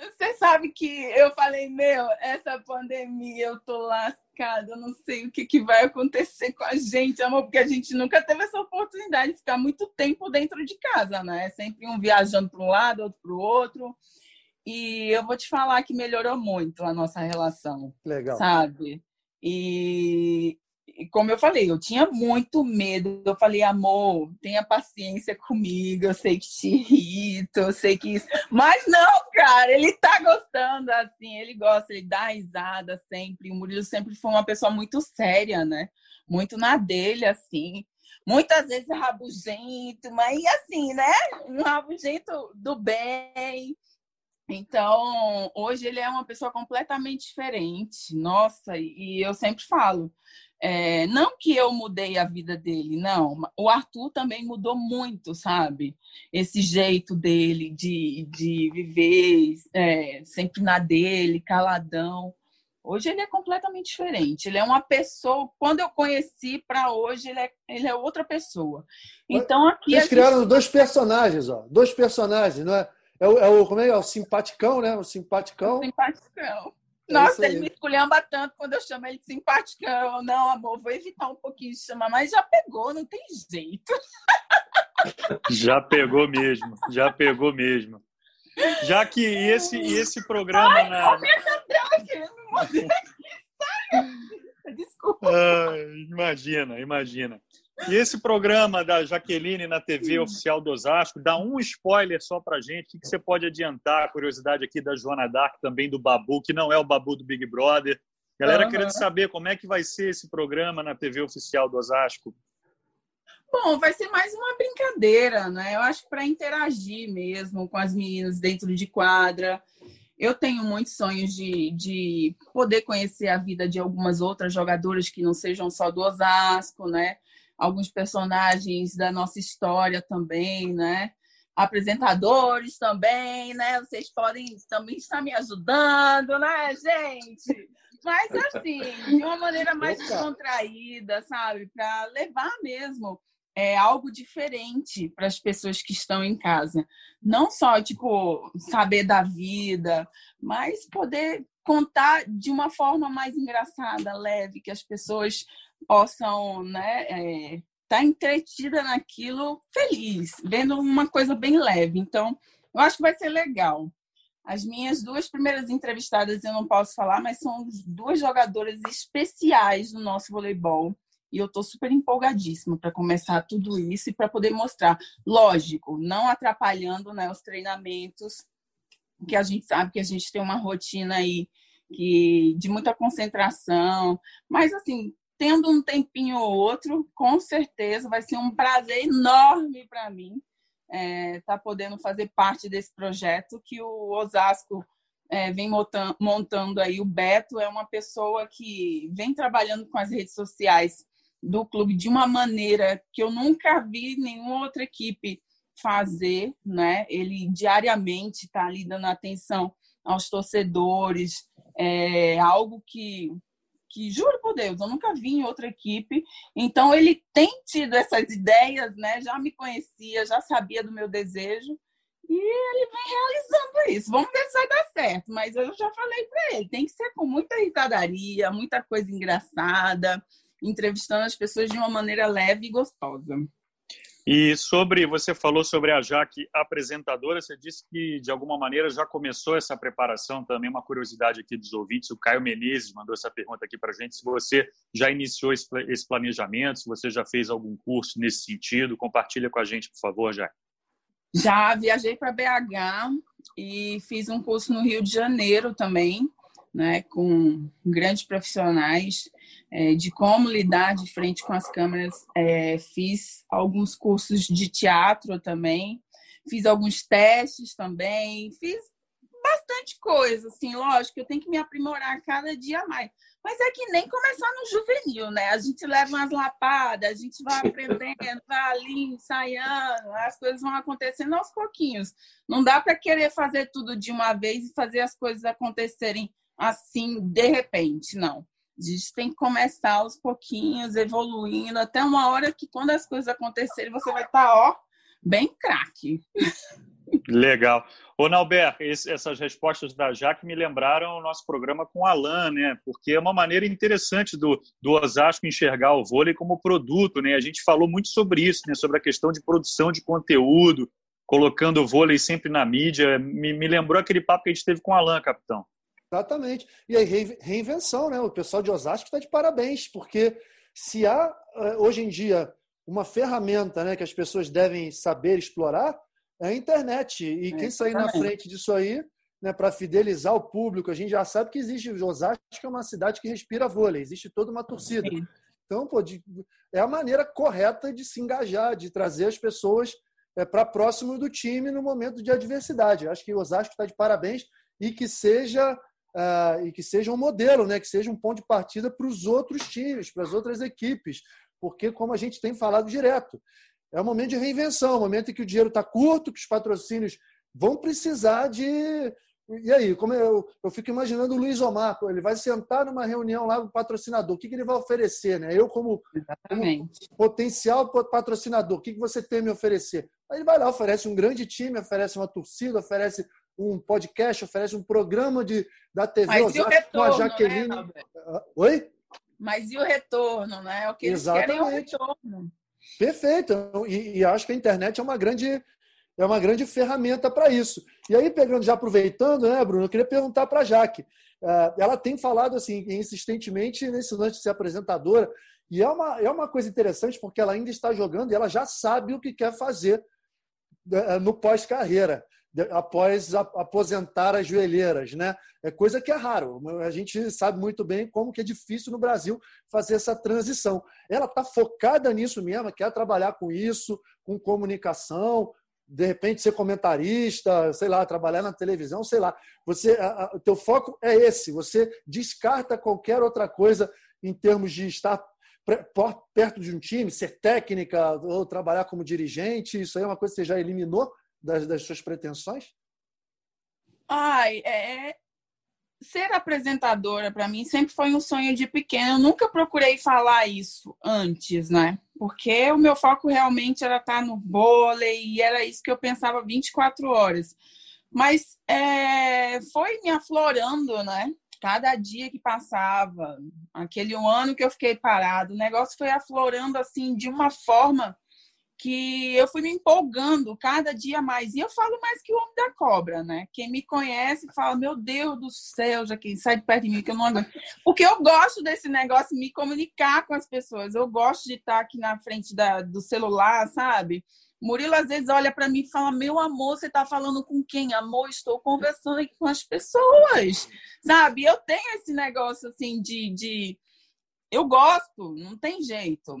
Speaker 2: Você sabe que eu falei, meu, essa pandemia eu tô lascada, eu não sei o que, que vai acontecer com a gente, amor, porque a gente nunca teve essa oportunidade de ficar muito tempo dentro de casa, né? Sempre um viajando para um lado, outro para o outro. E eu vou te falar que melhorou muito a nossa relação.
Speaker 4: Legal.
Speaker 2: Sabe? E, e, como eu falei, eu tinha muito medo. Eu falei, amor, tenha paciência comigo. Eu sei que te irrito, eu sei que isso. Mas não, cara, ele tá gostando, assim, ele gosta, ele dá risada sempre. O Murilo sempre foi uma pessoa muito séria, né? Muito na dele, assim muitas vezes rabugento, mas assim, né? Um rabugento do bem, então, hoje ele é uma pessoa completamente diferente. Nossa, e eu sempre falo, é, não que eu mudei a vida dele, não. O Arthur também mudou muito, sabe? Esse jeito dele de, de viver é, sempre na dele, caladão. Hoje ele é completamente diferente. Ele é uma pessoa. Quando eu conheci para hoje, ele é, ele é outra pessoa. Então aqui.
Speaker 4: Eles criaram gente... dois personagens, ó. Dois personagens, não é? É o, é o, como é, é o simpaticão, né? O simpaticão.
Speaker 2: O simpaticão. É Nossa, ele me esculhamba tanto quando eu chamo ele de simpaticão. Não, amor, vou evitar um pouquinho de chamar, mas já pegou, não tem jeito.
Speaker 1: Já pegou mesmo, já pegou mesmo. Já que esse, esse programa. Ai, na... Desculpa. Ah, <laughs> imagina, imagina. E esse programa da Jaqueline na TV oficial do Osasco, dá um spoiler só pra gente. O que você pode adiantar? A curiosidade aqui da Joana Dark, também do Babu, que não é o Babu do Big Brother. Galera uhum. querendo saber como é que vai ser esse programa na TV oficial do Osasco.
Speaker 2: Bom, vai ser mais uma brincadeira, né? Eu acho para interagir mesmo com as meninas dentro de quadra. Eu tenho muitos sonhos de, de poder conhecer a vida de algumas outras jogadoras que não sejam só do Osasco, né? Alguns personagens da nossa história também, né? Apresentadores também, né? Vocês podem também estar me ajudando, né, gente? Mas assim, de uma maneira mais descontraída, sabe? Para levar mesmo é, algo diferente para as pessoas que estão em casa. Não só, tipo, saber da vida, mas poder contar de uma forma mais engraçada, leve, que as pessoas possam, né, é, tá entretida naquilo, feliz, vendo uma coisa bem leve. Então, eu acho que vai ser legal. As minhas duas primeiras entrevistadas eu não posso falar, mas são duas jogadoras especiais do nosso voleibol. E eu estou super empolgadíssima para começar tudo isso e para poder mostrar. Lógico, não atrapalhando né, os treinamentos, que a gente sabe que a gente tem uma rotina aí que, de muita concentração. Mas, assim, tendo um tempinho ou outro, com certeza vai ser um prazer enorme para mim estar é, tá podendo fazer parte desse projeto que o Osasco é, vem montando, montando aí. O Beto é uma pessoa que vem trabalhando com as redes sociais do clube de uma maneira que eu nunca vi nenhuma outra equipe fazer, né? Ele diariamente está ali dando atenção aos torcedores, é algo que que juro por Deus, eu nunca vi em outra equipe. Então ele tem tido essas ideias, né? Já me conhecia, já sabia do meu desejo e ele vem realizando isso. Vamos ver se vai dar certo, mas eu já falei para ele, tem que ser com muita risadaria, muita coisa engraçada, entrevistando as pessoas de uma maneira leve e gostosa.
Speaker 1: E sobre, você falou sobre a Jaque apresentadora, você disse que de alguma maneira já começou essa preparação também, uma curiosidade aqui dos ouvintes, o Caio Menezes mandou essa pergunta aqui para a gente, se você já iniciou esse planejamento, se você já fez algum curso nesse sentido, compartilha com a gente, por favor, Jaque.
Speaker 2: Já viajei para BH e fiz um curso no Rio de Janeiro também, né, com grandes profissionais é, de como lidar de frente com as câmeras. É, fiz alguns cursos de teatro também, fiz alguns testes também, fiz bastante coisa, assim, lógico, eu tenho que me aprimorar cada dia mais. Mas é que nem começar no juvenil, né? A gente leva umas lapadas, a gente vai aprendendo, <laughs> vai ali ensaiando, as coisas vão acontecendo aos pouquinhos. Não dá para querer fazer tudo de uma vez e fazer as coisas acontecerem assim de repente, não. A gente tem que começar aos pouquinhos, evoluindo, até uma hora que quando as coisas acontecerem, você vai estar, tá, ó, bem craque.
Speaker 1: Legal. Ô, Nalber, essas respostas da Jaque me lembraram o nosso programa com o Alan, né? Porque é uma maneira interessante do, do Osasco enxergar o vôlei como produto, né? A gente falou muito sobre isso, né? Sobre a questão de produção de conteúdo, colocando o vôlei sempre na mídia. Me, me lembrou aquele papo que a gente teve com o Alan, capitão.
Speaker 4: Exatamente. E aí, reinvenção, né? O pessoal de Osasco está de parabéns, porque se há, eh, hoje em dia, uma ferramenta né, que as pessoas devem saber explorar, é a internet. E quem sair na frente disso aí, né, para fidelizar o público, a gente já sabe que existe. Osasco é uma cidade que respira vôlei, existe toda uma torcida. Então, pô, de, é a maneira correta de se engajar, de trazer as pessoas é, para próximo do time no momento de adversidade. Acho que o Osasco está de parabéns e que seja uh, e que seja um modelo, né? que seja um ponto de partida para os outros times, para as outras equipes, porque, como a gente tem falado direto, é um momento de reinvenção, um momento em que o dinheiro está curto, que os patrocínios vão precisar de. E aí, como eu, eu fico imaginando o Luiz Omar, ele vai sentar numa reunião lá com o patrocinador, o que, que ele vai oferecer? Né? Eu, como, como potencial patrocinador, o que, que você tem a me oferecer? Aí ele vai lá, oferece um grande time, oferece uma torcida, oferece um podcast, oferece um programa de, da TV
Speaker 2: Mas Osasco, retorno, com a
Speaker 4: né, Jaqueline. Né, Oi?
Speaker 2: Mas e o retorno, né? O que Exatamente. é o retorno.
Speaker 4: Perfeito. E, e, acho que a internet é uma grande, é uma grande ferramenta para isso. E aí, pegando, já aproveitando, né, Bruno, eu queria perguntar para a Jaque. Uh, ela tem falado assim insistentemente nesse lance de ser apresentadora. E é uma, é uma coisa interessante porque ela ainda está jogando e ela já sabe o que quer fazer uh, no pós-carreira após aposentar as joelheiras, né? É coisa que é raro. A gente sabe muito bem como que é difícil no Brasil fazer essa transição. Ela está focada nisso mesmo, quer trabalhar com isso, com comunicação, de repente ser comentarista, sei lá, trabalhar na televisão, sei lá. Você, o teu foco é esse. Você descarta qualquer outra coisa em termos de estar perto de um time, ser técnica ou trabalhar como dirigente. Isso aí é uma coisa que você já eliminou das, das suas pretensões?
Speaker 2: Ai, é, ser apresentadora para mim sempre foi um sonho de pequeno. Eu nunca procurei falar isso antes, né? Porque o meu foco realmente era estar no vôlei e era isso que eu pensava 24 horas. Mas é, foi me aflorando, né? Cada dia que passava, aquele um ano que eu fiquei parado, o negócio foi aflorando assim de uma forma que eu fui me empolgando cada dia mais. E eu falo mais que o homem da cobra, né? Quem me conhece fala, meu Deus do céu, já quem sai de perto de mim, que eu não aguento. Porque eu gosto desse negócio, me comunicar com as pessoas. Eu gosto de estar aqui na frente da, do celular, sabe? Murilo às vezes olha para mim e fala: Meu amor, você está falando com quem? Amor, estou conversando aqui com as pessoas, sabe? Eu tenho esse negócio assim de, de... eu gosto, não tem jeito.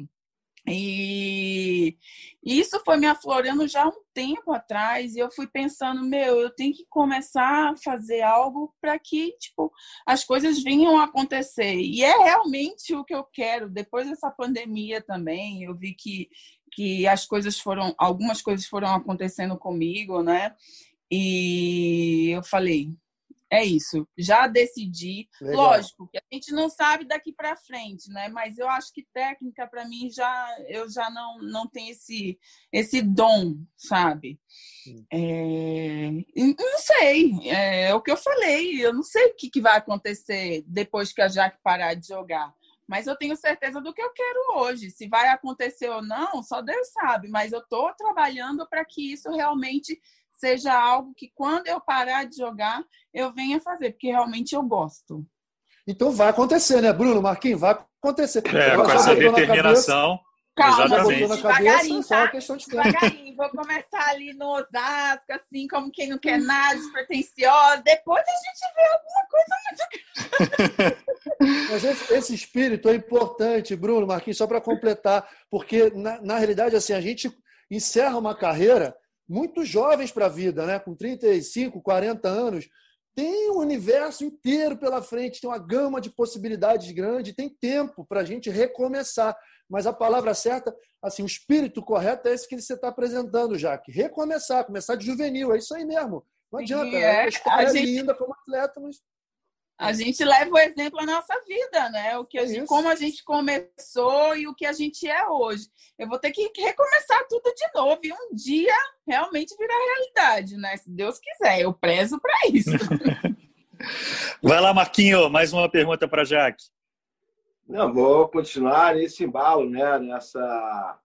Speaker 2: E isso foi me aflorando já um tempo atrás, e eu fui pensando, meu, eu tenho que começar a fazer algo para que, tipo, as coisas venham a acontecer. E é realmente o que eu quero. Depois dessa pandemia também, eu vi que, que as coisas foram, algumas coisas foram acontecendo comigo, né? E eu falei, é isso. Já decidi. Legal. Lógico que a gente não sabe daqui para frente, né? Mas eu acho que técnica para mim já eu já não não tenho esse esse dom, sabe? É, não sei. É, é, o que eu falei. Eu não sei o que, que vai acontecer depois que a Jaque parar de jogar. Mas eu tenho certeza do que eu quero hoje. Se vai acontecer ou não, só Deus sabe. Mas eu estou trabalhando para que isso realmente seja algo que quando eu parar de jogar, eu venha fazer, porque realmente eu gosto.
Speaker 4: Então vai acontecer, né, Bruno? Marquinhos, vai acontecer.
Speaker 1: É, com essa determinação.
Speaker 2: Calma, Exatamente. devagarinho, tá? Questão de devagarinho. Vou começar ali no Osasco, assim, como quem não quer nada, despretensiosa. Depois a gente vê alguma coisa
Speaker 4: muito <laughs> Mas esse, esse, espírito é importante, Bruno, Marquinhos, só para completar, porque na, na realidade, assim, a gente encerra uma carreira muito jovens para a vida, né? com 35, 40 anos, tem um universo inteiro pela frente, tem uma gama de possibilidades grande, tem tempo para a gente recomeçar. Mas a palavra certa, assim, o espírito correto é esse que você está apresentando, Jaque. Recomeçar, começar de juvenil, é isso aí mesmo. Não adianta, Sim, é, é uma história gente... linda como atleta, mas
Speaker 2: a gente leva o exemplo à nossa vida, né? O que a gente, como a gente começou e o que a gente é hoje. Eu vou ter que recomeçar tudo de novo e um dia realmente virar realidade, né? Se Deus quiser, eu prezo para isso. <laughs>
Speaker 1: Vai lá, Marquinho, mais uma pergunta para Jaque.
Speaker 3: Não, vou continuar nesse embalo, né? Nessa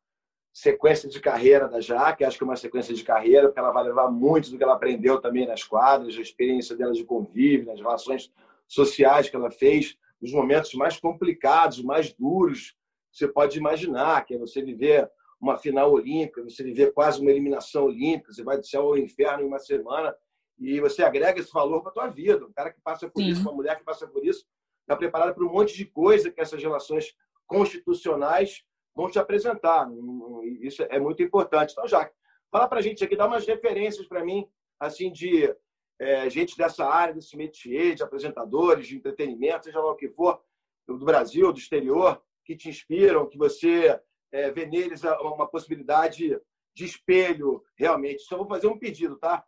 Speaker 3: sequência de carreira da Jaque. Acho que é uma sequência de carreira, porque ela vai levar muito do que ela aprendeu também nas quadras, a experiência dela de convívio, nas relações sociais que ela fez, nos momentos mais complicados, mais duros, você pode imaginar, que é você viver uma final olímpica, você viver quase uma eliminação olímpica, você vai do céu ao inferno em uma semana e você agrega esse valor para a tua vida. Um cara que passa por Sim. isso, uma mulher que passa por isso, está preparada para um monte de coisa que essas relações constitucionais vão te apresentar. Isso é muito importante. Então, já fala para a gente aqui, dá umas referências para mim, assim, de é, gente dessa área, desse métier, de apresentadores, de entretenimento, seja lá o que for, do Brasil, do exterior, que te inspiram, que você é, vê neles uma possibilidade de espelho, realmente. Só vou fazer um pedido, tá?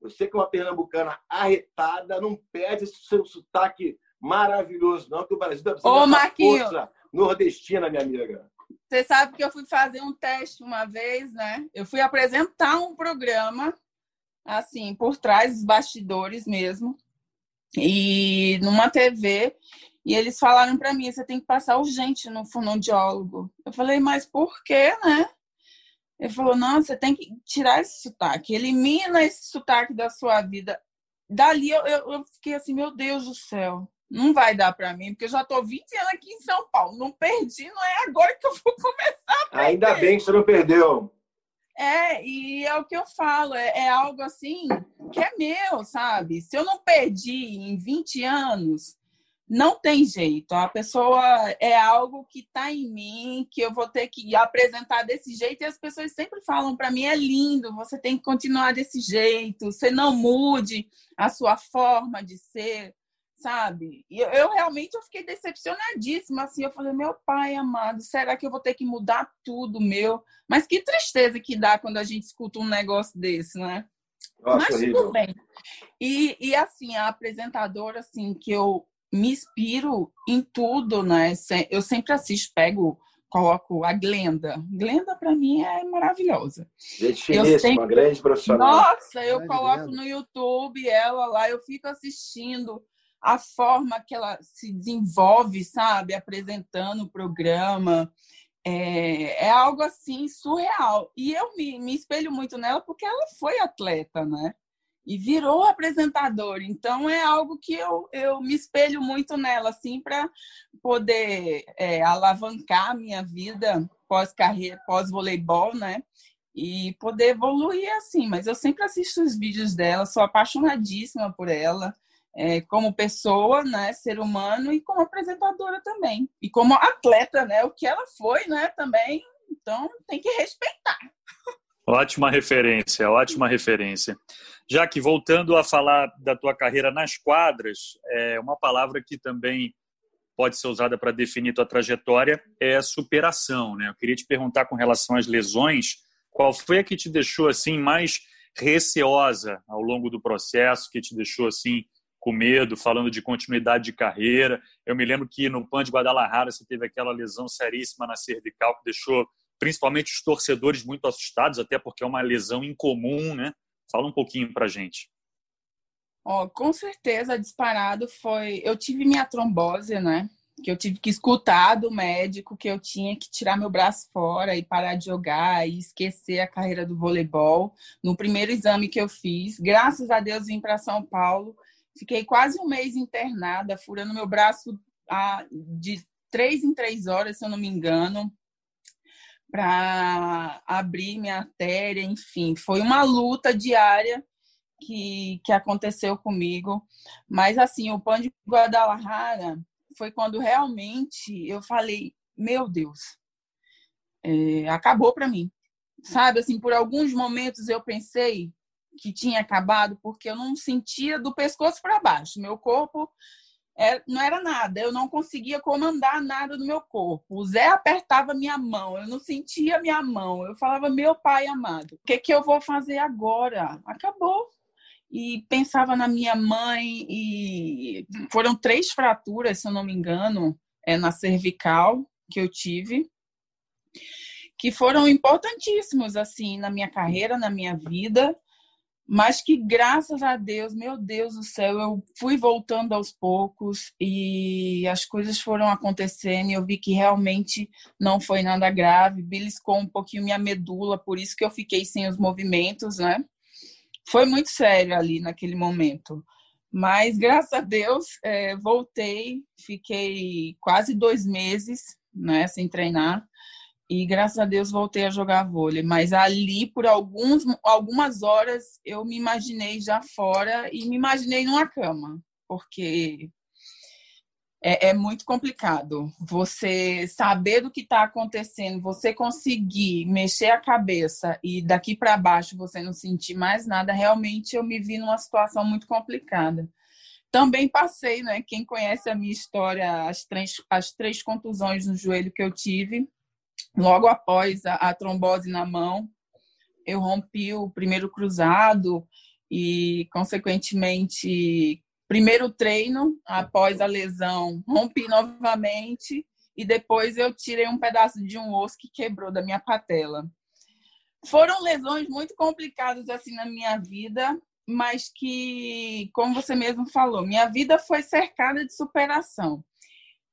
Speaker 3: Você que é uma pernambucana arretada, não perde esse seu sotaque maravilhoso, não, que o Brasil está precisando
Speaker 2: Ô, força
Speaker 3: nordestina, minha amiga.
Speaker 2: Você sabe que eu fui fazer um teste uma vez, né? Eu fui apresentar um programa assim, por trás dos bastidores mesmo. E numa TV, e eles falaram para mim, você tem que passar urgente no fonoaudiólogo. Eu falei, mas por quê, né? Ele falou, não, você tem que tirar esse sotaque, elimina esse sotaque da sua vida. Dali eu, eu, eu fiquei assim, meu Deus do céu, não vai dar para mim, porque eu já estou 20 anos aqui em São Paulo, não perdi, não é agora que eu vou <laughs> começar a
Speaker 3: perder. Ainda bem que você não perdeu.
Speaker 2: É, e é o que eu falo, é, é, algo assim que é meu, sabe? Se eu não perdi em 20 anos, não tem jeito. A pessoa é algo que está em mim, que eu vou ter que apresentar desse jeito, e as pessoas sempre falam para mim: é lindo, você tem que continuar desse jeito, você não mude a sua forma de ser sabe? E eu, eu, realmente eu fiquei decepcionadíssima, assim, eu falei, meu pai amado, será que eu vou ter que mudar tudo meu? Mas que tristeza que dá quando a gente escuta um negócio desse, né? Mas tudo bem. E, e assim, a apresentadora assim que eu me inspiro em tudo, né? Eu sempre assisto, pego, coloco a Glenda. Glenda para mim é maravilhosa.
Speaker 3: Gente finíssima, sempre... uma grande profissional.
Speaker 2: Nossa, eu coloco no YouTube ela lá, eu fico assistindo a forma que ela se desenvolve, sabe, apresentando o programa. É, é algo assim surreal. E eu me, me espelho muito nela porque ela foi atleta, né? e virou apresentador. Então é algo que eu, eu me espelho muito nela, assim, para poder é, alavancar a minha vida pós-carreira, pós-voleibol, né? E poder evoluir assim. Mas eu sempre assisto os vídeos dela, sou apaixonadíssima por ela. É, como pessoa, né, ser humano e como apresentadora também e como atleta, né, o que ela foi, né, também. Então tem que respeitar.
Speaker 1: Ótima referência, ótima referência. Já que voltando a falar da tua carreira nas quadras, é uma palavra que também pode ser usada para definir tua trajetória é superação, né? Eu queria te perguntar com relação às lesões, qual foi a que te deixou assim mais receosa ao longo do processo, que te deixou assim com medo, falando de continuidade de carreira. Eu me lembro que no PAN de Guadalajara você teve aquela lesão seríssima na cervical que deixou principalmente os torcedores muito assustados, até porque é uma lesão incomum, né? Fala um pouquinho para gente.
Speaker 2: Oh, com certeza, disparado foi. Eu tive minha trombose, né? Que eu tive que escutar do médico que eu tinha que tirar meu braço fora e parar de jogar e esquecer a carreira do voleibol. No primeiro exame que eu fiz, graças a Deus vim para São Paulo. Fiquei quase um mês internada, furando meu braço de três em três horas, se eu não me engano para abrir minha artéria, enfim, foi uma luta diária que, que aconteceu comigo. Mas assim, o pão de Guadalajara foi quando realmente eu falei, meu Deus, é, acabou para mim. Sabe, assim, por alguns momentos eu pensei que tinha acabado porque eu não sentia do pescoço para baixo. Meu corpo é, não era nada, eu não conseguia comandar nada do meu corpo. O Zé apertava minha mão, eu não sentia minha mão. Eu falava, meu pai amado, o que, que eu vou fazer agora? Acabou. E pensava na minha mãe, e foram três fraturas, se eu não me engano, é, na cervical que eu tive, que foram importantíssimos, assim, na minha carreira, na minha vida mas que graças a Deus, meu Deus do céu, eu fui voltando aos poucos e as coisas foram acontecendo e eu vi que realmente não foi nada grave, beliscou um pouquinho minha medula, por isso que eu fiquei sem os movimentos, né? Foi muito sério ali naquele momento. Mas graças a Deus, é, voltei, fiquei quase dois meses né, sem treinar e graças a Deus voltei a jogar vôlei. Mas ali, por alguns, algumas horas, eu me imaginei já fora e me imaginei numa cama, porque é, é muito complicado. Você saber do que está acontecendo, você conseguir mexer a cabeça e daqui para baixo você não sentir mais nada, realmente eu me vi numa situação muito complicada. Também passei, né? Quem conhece a minha história, as três, as três contusões no joelho que eu tive, Logo após a, a trombose na mão, eu rompi o primeiro cruzado e, consequentemente, primeiro treino, após a lesão, rompi novamente e depois eu tirei um pedaço de um osso que quebrou da minha patela. Foram lesões muito complicadas assim na minha vida, mas que, como você mesmo falou, minha vida foi cercada de superação.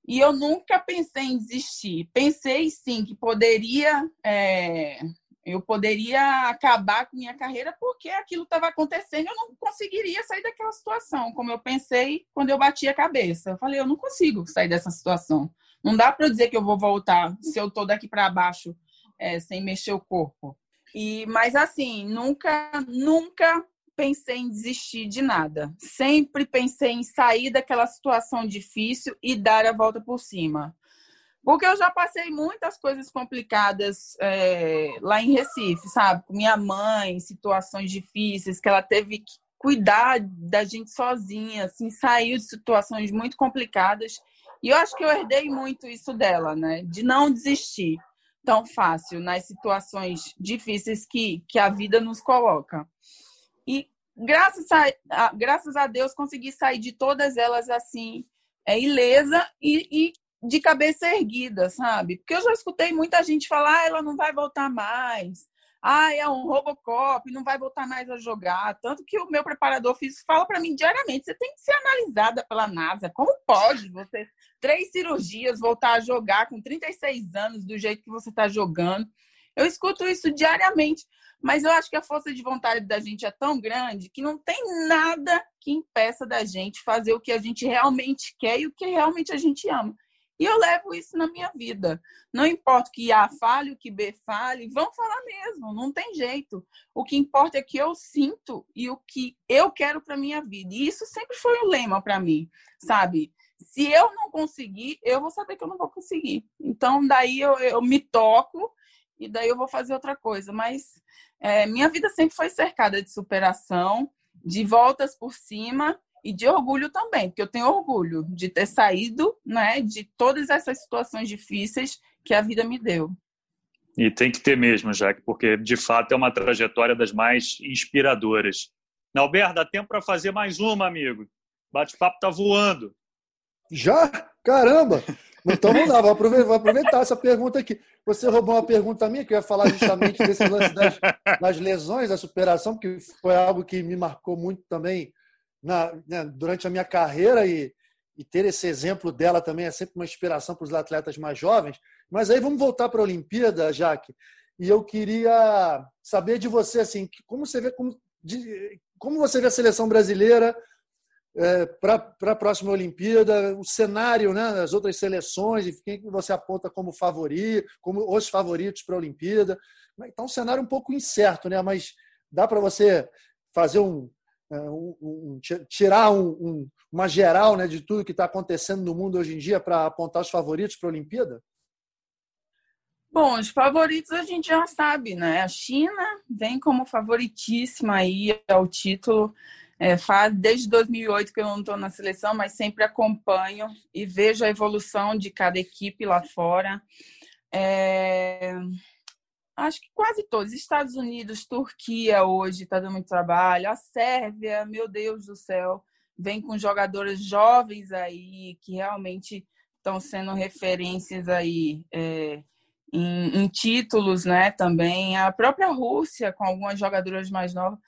Speaker 2: E eu nunca pensei em desistir. Pensei sim que poderia, é, eu poderia acabar com minha carreira porque aquilo estava acontecendo. Eu não conseguiria sair daquela situação, como eu pensei quando eu bati a cabeça. Eu falei, eu não consigo sair dessa situação. Não dá para dizer que eu vou voltar se eu estou daqui para baixo é, sem mexer o corpo. E, mas assim, nunca, nunca pensei em desistir de nada. Sempre pensei em sair daquela situação difícil e dar a volta por cima. Porque eu já passei muitas coisas complicadas é, lá em Recife, sabe? Com minha mãe, situações difíceis, que ela teve que cuidar da gente sozinha, assim, saiu de situações muito complicadas. E eu acho que eu herdei muito isso dela, né? De não desistir tão fácil nas situações difíceis que, que a vida nos coloca. E graças a, graças a Deus consegui sair de todas elas assim, é, ilesa e, e de cabeça erguida, sabe? Porque eu já escutei muita gente falar, ah, ela não vai voltar mais. Ah, é um Robocop, não vai voltar mais a jogar. Tanto que o meu preparador físico fala para mim diariamente: você tem que ser analisada pela NASA. Como pode você, três cirurgias, voltar a jogar com 36 anos do jeito que você está jogando? Eu escuto isso diariamente. Mas eu acho que a força de vontade da gente é tão grande que não tem nada que impeça da gente fazer o que a gente realmente quer e o que realmente a gente ama. E eu levo isso na minha vida. Não importa que A fale, o que B fale, vão falar mesmo, não tem jeito. O que importa é que eu sinto e o que eu quero para minha vida. E isso sempre foi um lema para mim, sabe? Se eu não conseguir, eu vou saber que eu não vou conseguir. Então, daí eu, eu me toco e daí eu vou fazer outra coisa. Mas é, minha vida sempre foi cercada de superação, de voltas por cima e de orgulho também, porque eu tenho orgulho de ter saído né, de todas essas situações difíceis que a vida me deu.
Speaker 1: E tem que ter mesmo, Jaque, porque de fato é uma trajetória das mais inspiradoras. Nalber, dá tempo para fazer mais uma, amigo. Bate-papo tá voando.
Speaker 4: Já? Caramba! Então vamos lá, vou aproveitar, vou aproveitar, essa pergunta aqui. Você roubou uma pergunta minha, que eu ia falar justamente desse lance das, das lesões, da superação, porque foi algo que me marcou muito também na, né, durante a minha carreira e, e ter esse exemplo dela também é sempre uma inspiração para os atletas mais jovens. Mas aí vamos voltar para a Olimpíada, Jaque. E eu queria saber de você assim, como você vê como, de, como você vê a seleção brasileira é, para a próxima Olimpíada, o cenário, né, as outras seleções, quem você aponta como favorito, como os favoritos para a Olimpíada. Então, um cenário um pouco incerto, né? Mas dá para você fazer um, é, um, um, tirar um, uma geral né, de tudo que está acontecendo no mundo hoje em dia para apontar os favoritos para a Olimpíada?
Speaker 2: Bom, os favoritos a gente já sabe, né? A China vem como favoritíssima aí ao título. É, faz desde 2008 que eu não estou na seleção, mas sempre acompanho e vejo a evolução de cada equipe lá fora. É, acho que quase todos. Estados Unidos, Turquia hoje está dando muito trabalho. A Sérvia, meu Deus do céu, vem com jogadoras jovens aí que realmente estão sendo referências aí é, em, em, títulos, né? Também a própria Rússia com algumas jogadoras mais novas.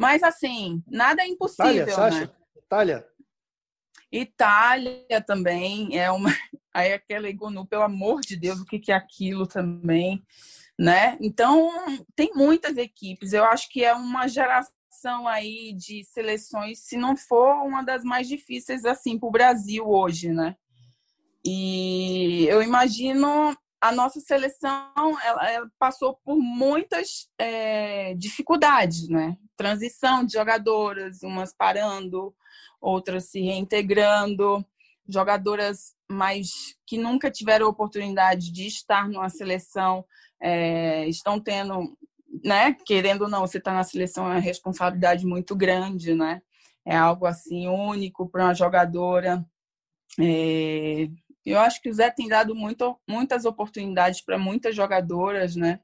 Speaker 2: Mas assim, nada é impossível, Itália, né?
Speaker 4: Itália.
Speaker 2: Itália também é uma. <laughs> Aí aquela Igonu, pelo amor de Deus, o que é aquilo também? né? Então, tem muitas equipes. Eu acho que é uma geração aí de seleções, se não for uma das mais difíceis assim para o Brasil hoje, né? E eu imagino a nossa seleção, ela, ela passou por muitas é, dificuldades, né? Transição de jogadoras, umas parando, outras se reintegrando, jogadoras mais que nunca tiveram oportunidade de estar numa seleção é, estão tendo, né? Querendo ou não, você está na seleção é uma responsabilidade muito grande, né? É algo assim único para uma jogadora. É, eu acho que o Zé tem dado muito, muitas oportunidades para muitas jogadoras, né?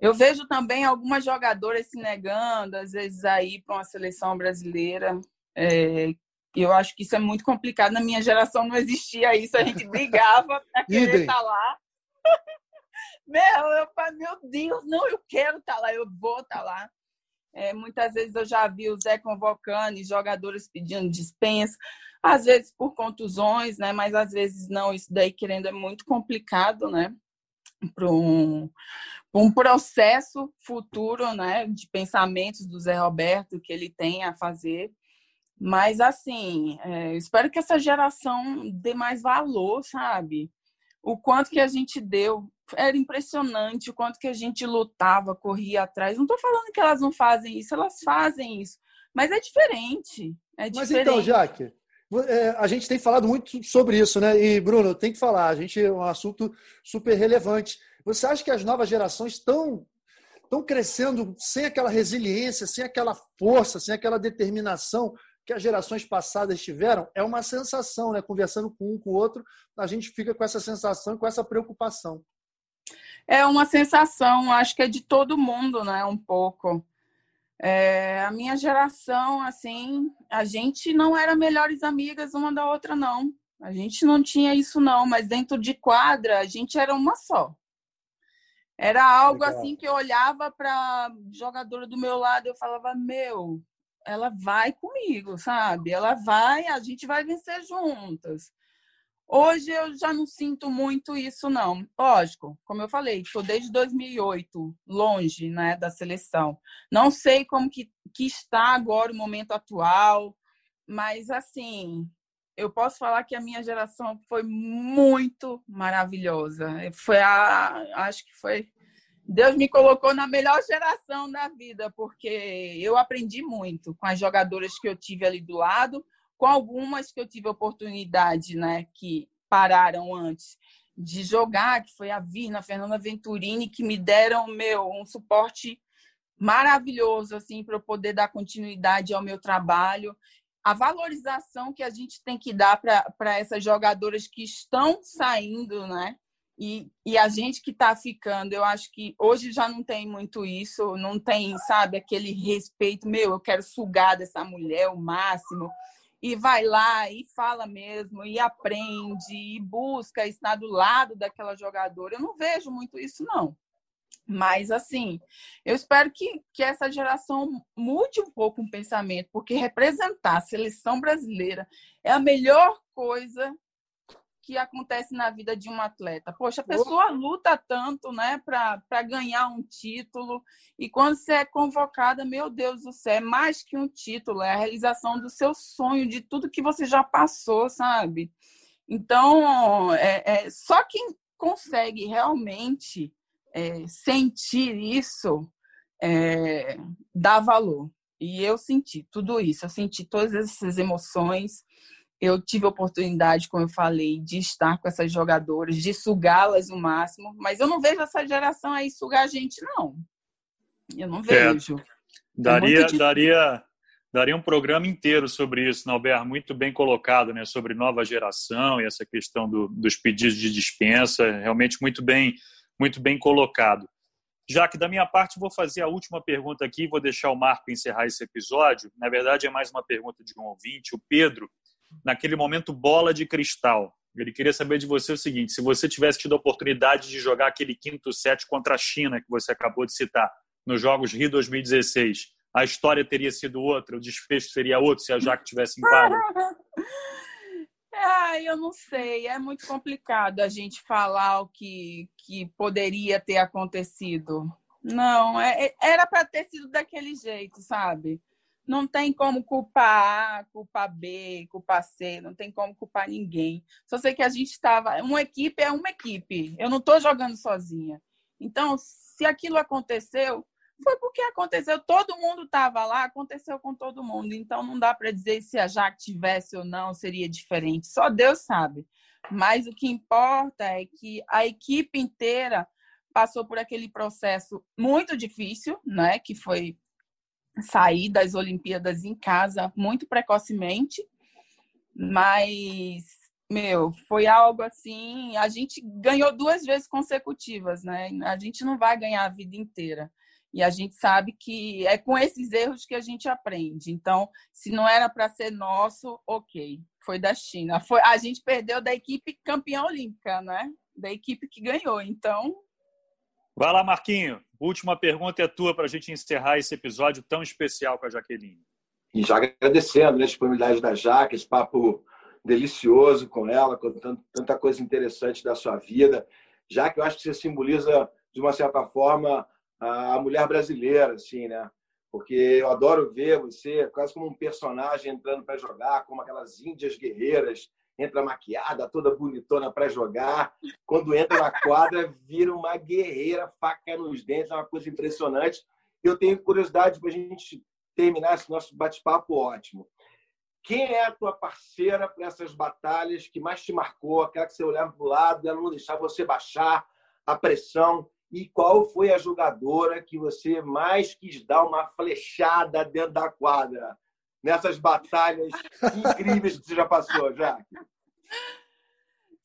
Speaker 2: Eu vejo também algumas jogadoras se negando, às vezes, aí para uma seleção brasileira. É, eu acho que isso é muito complicado. Na minha geração não existia isso, a gente brigava <laughs> para querer estar tá lá. <laughs> Meu, eu falo, meu Deus, não, eu quero estar tá lá, eu vou estar tá lá. É, muitas vezes eu já vi o Zé convocando e jogadores pedindo dispensa, às vezes por contusões, né? Mas às vezes não. Isso daí, querendo, é muito complicado, né? Para um, um processo futuro, né? De pensamentos do Zé Roberto que ele tem a fazer. Mas, assim, é, espero que essa geração dê mais valor, sabe? O quanto que a gente deu era impressionante o quanto que a gente lutava, corria atrás. Não estou falando que elas não fazem isso, elas fazem isso, mas é diferente. É diferente.
Speaker 4: Mas então, Jaque, a gente tem falado muito sobre isso, né? E, Bruno, tem que falar, a gente é um assunto super relevante. Você acha que as novas gerações estão estão crescendo sem aquela resiliência, sem aquela força, sem aquela determinação que as gerações passadas tiveram? É uma sensação, né? Conversando com um com o outro, a gente fica com essa sensação, com essa preocupação.
Speaker 2: É uma sensação, acho que é de todo mundo, né? Um pouco. É, a minha geração, assim, a gente não era melhores amigas uma da outra, não. A gente não tinha isso, não, mas dentro de quadra a gente era uma só. Era algo Legal. assim que eu olhava para jogadora do meu lado, eu falava, meu, ela vai comigo, sabe? Ela vai, a gente vai vencer juntas. Hoje eu já não sinto muito isso, não. Lógico, como eu falei, estou desde 2008 longe né, da seleção. Não sei como que, que está agora o momento atual, mas assim, eu posso falar que a minha geração foi muito maravilhosa. Foi a, acho que foi Deus me colocou na melhor geração da vida, porque eu aprendi muito com as jogadoras que eu tive ali do lado, com algumas que eu tive oportunidade, né, que pararam antes de jogar, que foi a Virna, a Fernanda Venturini, que me deram meu um suporte maravilhoso assim para eu poder dar continuidade ao meu trabalho. A valorização que a gente tem que dar para essas jogadoras que estão saindo, né? E, e a gente que está ficando, eu acho que hoje já não tem muito isso, não tem, sabe, aquele respeito, meu, eu quero sugar dessa mulher o máximo e vai lá e fala mesmo, e aprende, e busca estar do lado daquela jogadora. Eu não vejo muito isso, não. Mas, assim, eu espero que, que essa geração mude um pouco o pensamento, porque representar a seleção brasileira é a melhor coisa que acontece na vida de um atleta. Poxa, a pessoa luta tanto, né, para ganhar um título, e quando você é convocada, meu Deus do céu, é mais que um título, é a realização do seu sonho, de tudo que você já passou, sabe? Então, é, é só quem consegue realmente é, sentir isso é, dá valor. E eu senti tudo isso, eu senti todas essas emoções eu tive a oportunidade, como eu falei, de estar com essas jogadoras, de sugá-las o máximo, mas eu não vejo essa geração aí sugar a gente, não. Eu não é. vejo. É.
Speaker 1: Daria, é daria, daria um programa inteiro sobre isso, Nauber, muito bem colocado, né? Sobre nova geração e essa questão do, dos pedidos de dispensa, realmente muito bem, muito bem colocado. Já que da minha parte vou fazer a última pergunta aqui, vou deixar o Marco encerrar esse episódio. Na verdade é mais uma pergunta de um ouvinte, o Pedro naquele momento bola de cristal. Ele queria saber de você o seguinte: se você tivesse tido a oportunidade de jogar aquele quinto set contra a China que você acabou de citar nos Jogos Rio 2016, a história teria sido outra, o desfecho seria outro se a Jaque tivesse em quadra? <laughs>
Speaker 2: Ah, eu não sei, é muito complicado a gente falar o que, que poderia ter acontecido. Não, é, é era para ter sido daquele jeito, sabe? Não tem como culpar A, culpar B, culpar C, não tem como culpar ninguém. Só sei que a gente estava. Uma equipe é uma equipe. Eu não estou jogando sozinha. Então, se aquilo aconteceu, foi porque aconteceu. Todo mundo estava lá, aconteceu com todo mundo. Então, não dá para dizer se a Jaque tivesse ou não, seria diferente. Só Deus sabe. Mas o que importa é que a equipe inteira passou por aquele processo muito difícil, né? Que foi saí das Olimpíadas em casa muito precocemente, mas meu, foi algo assim, a gente ganhou duas vezes consecutivas, né? A gente não vai ganhar a vida inteira. E a gente sabe que é com esses erros que a gente aprende. Então, se não era para ser nosso, OK. Foi da China. Foi a gente perdeu da equipe campeã olímpica, né? Da equipe que ganhou. Então,
Speaker 1: Vai lá, Marquinho. Última pergunta é tua para a gente encerrar esse episódio tão especial com a Jaqueline.
Speaker 3: E já agradecendo né, a disponibilidade da Jaque, esse papo delicioso com ela, contando tanta coisa interessante da sua vida. Já que eu acho que você simboliza, de uma certa forma, a mulher brasileira, assim, né? Porque eu adoro ver você quase como um personagem entrando para jogar, como aquelas índias guerreiras entra maquiada, toda bonitona para jogar. Quando entra na quadra, vira uma guerreira, faca nos dentes, é uma coisa impressionante. Eu tenho curiosidade para a gente terminar esse nosso bate-papo ótimo. Quem é a tua parceira para essas batalhas que mais te marcou, aquela que você olhava para o lado e ela não deixava você baixar a pressão? E qual foi a jogadora que você mais quis dar uma flechada dentro da quadra? Nessas batalhas incríveis que você já passou, Jaque?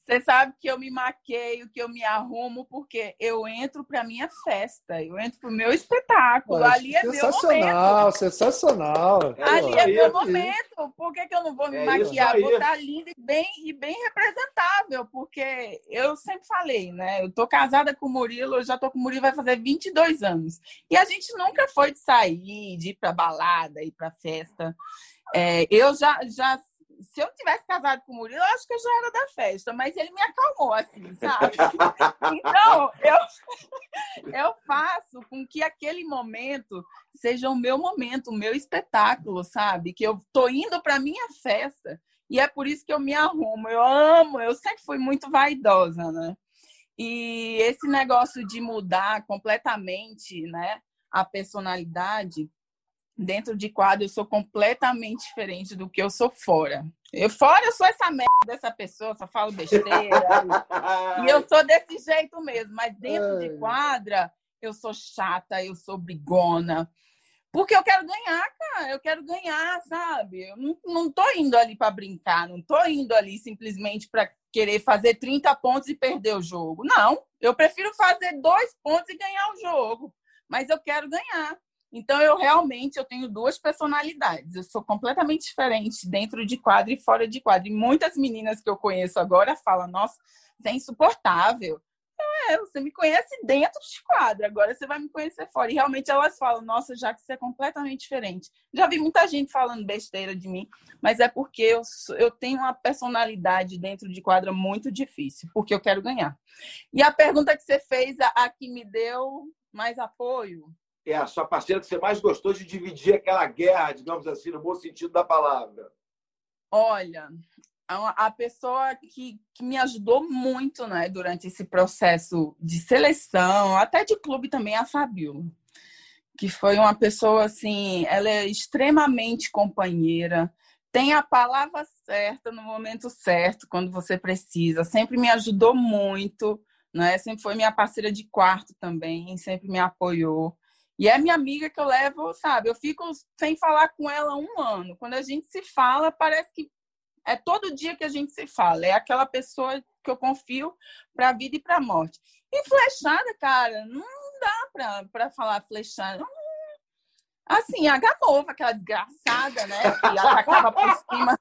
Speaker 2: Você sabe que eu me maqueio, que eu me arrumo, porque eu entro para minha festa, eu entro para o meu espetáculo. Olha, Ali é meu momento.
Speaker 4: Sensacional, sensacional.
Speaker 2: Ali é, é meu momento. Por que, que eu não vou me é maquiar? Vou estar linda e bem, e bem representável, porque eu sempre falei, né? Eu tô casada com o Murilo, eu já tô com o Murilo, vai fazer 22 anos. E a gente nunca foi de sair, de ir para balada, ir para festa. É, eu já, já se eu tivesse casado com o Murilo, eu acho que eu já era da festa, mas ele me acalmou, assim, sabe? <laughs> Então, eu, <laughs> eu faço com que aquele momento seja o meu momento, o meu espetáculo, sabe? Que eu tô indo para minha festa e é por isso que eu me arrumo. Eu amo, eu sempre fui muito vaidosa, né? E esse negócio de mudar completamente, né, a personalidade, dentro de quadro eu sou completamente diferente do que eu sou fora. Eu fora eu sou essa merda dessa pessoa, só falo besteira. <laughs> e eu sou desse jeito mesmo, mas dentro de quadra eu sou chata, eu sou brigona. Porque eu quero ganhar, cara. Eu quero ganhar, sabe? Eu não, não tô indo ali para brincar, não tô indo ali simplesmente para querer fazer 30 pontos e perder o jogo. Não, eu prefiro fazer dois pontos e ganhar o jogo. Mas eu quero ganhar. Então eu realmente eu tenho duas personalidades. Eu sou completamente diferente dentro de quadro e fora de quadro. E muitas meninas que eu conheço agora falam: "Nossa, você é insuportável". É, você me conhece dentro de quadro, agora você vai me conhecer fora. E realmente elas falam: "Nossa, já que você é completamente diferente". Já vi muita gente falando besteira de mim, mas é porque eu, eu tenho uma personalidade dentro de quadra muito difícil, porque eu quero ganhar. E a pergunta que você fez, a, a que me deu mais apoio,
Speaker 3: é a sua parceira que você mais gostou de dividir aquela guerra, digamos assim, no bom sentido da palavra?
Speaker 2: Olha, a pessoa que, que me ajudou muito né, durante esse processo de seleção, até de clube também, a Fabiola. Que foi uma pessoa assim, ela é extremamente companheira, tem a palavra certa no momento certo, quando você precisa. Sempre me ajudou muito, né? Sempre foi minha parceira de quarto também, sempre me apoiou. E é minha amiga que eu levo, sabe? Eu fico sem falar com ela um ano. Quando a gente se fala, parece que é todo dia que a gente se fala. É aquela pessoa que eu confio para a vida e para a morte. E flechada, cara, não dá para falar flechada. Assim, a Gamova, aquela desgraçada, né? Que atacava por cima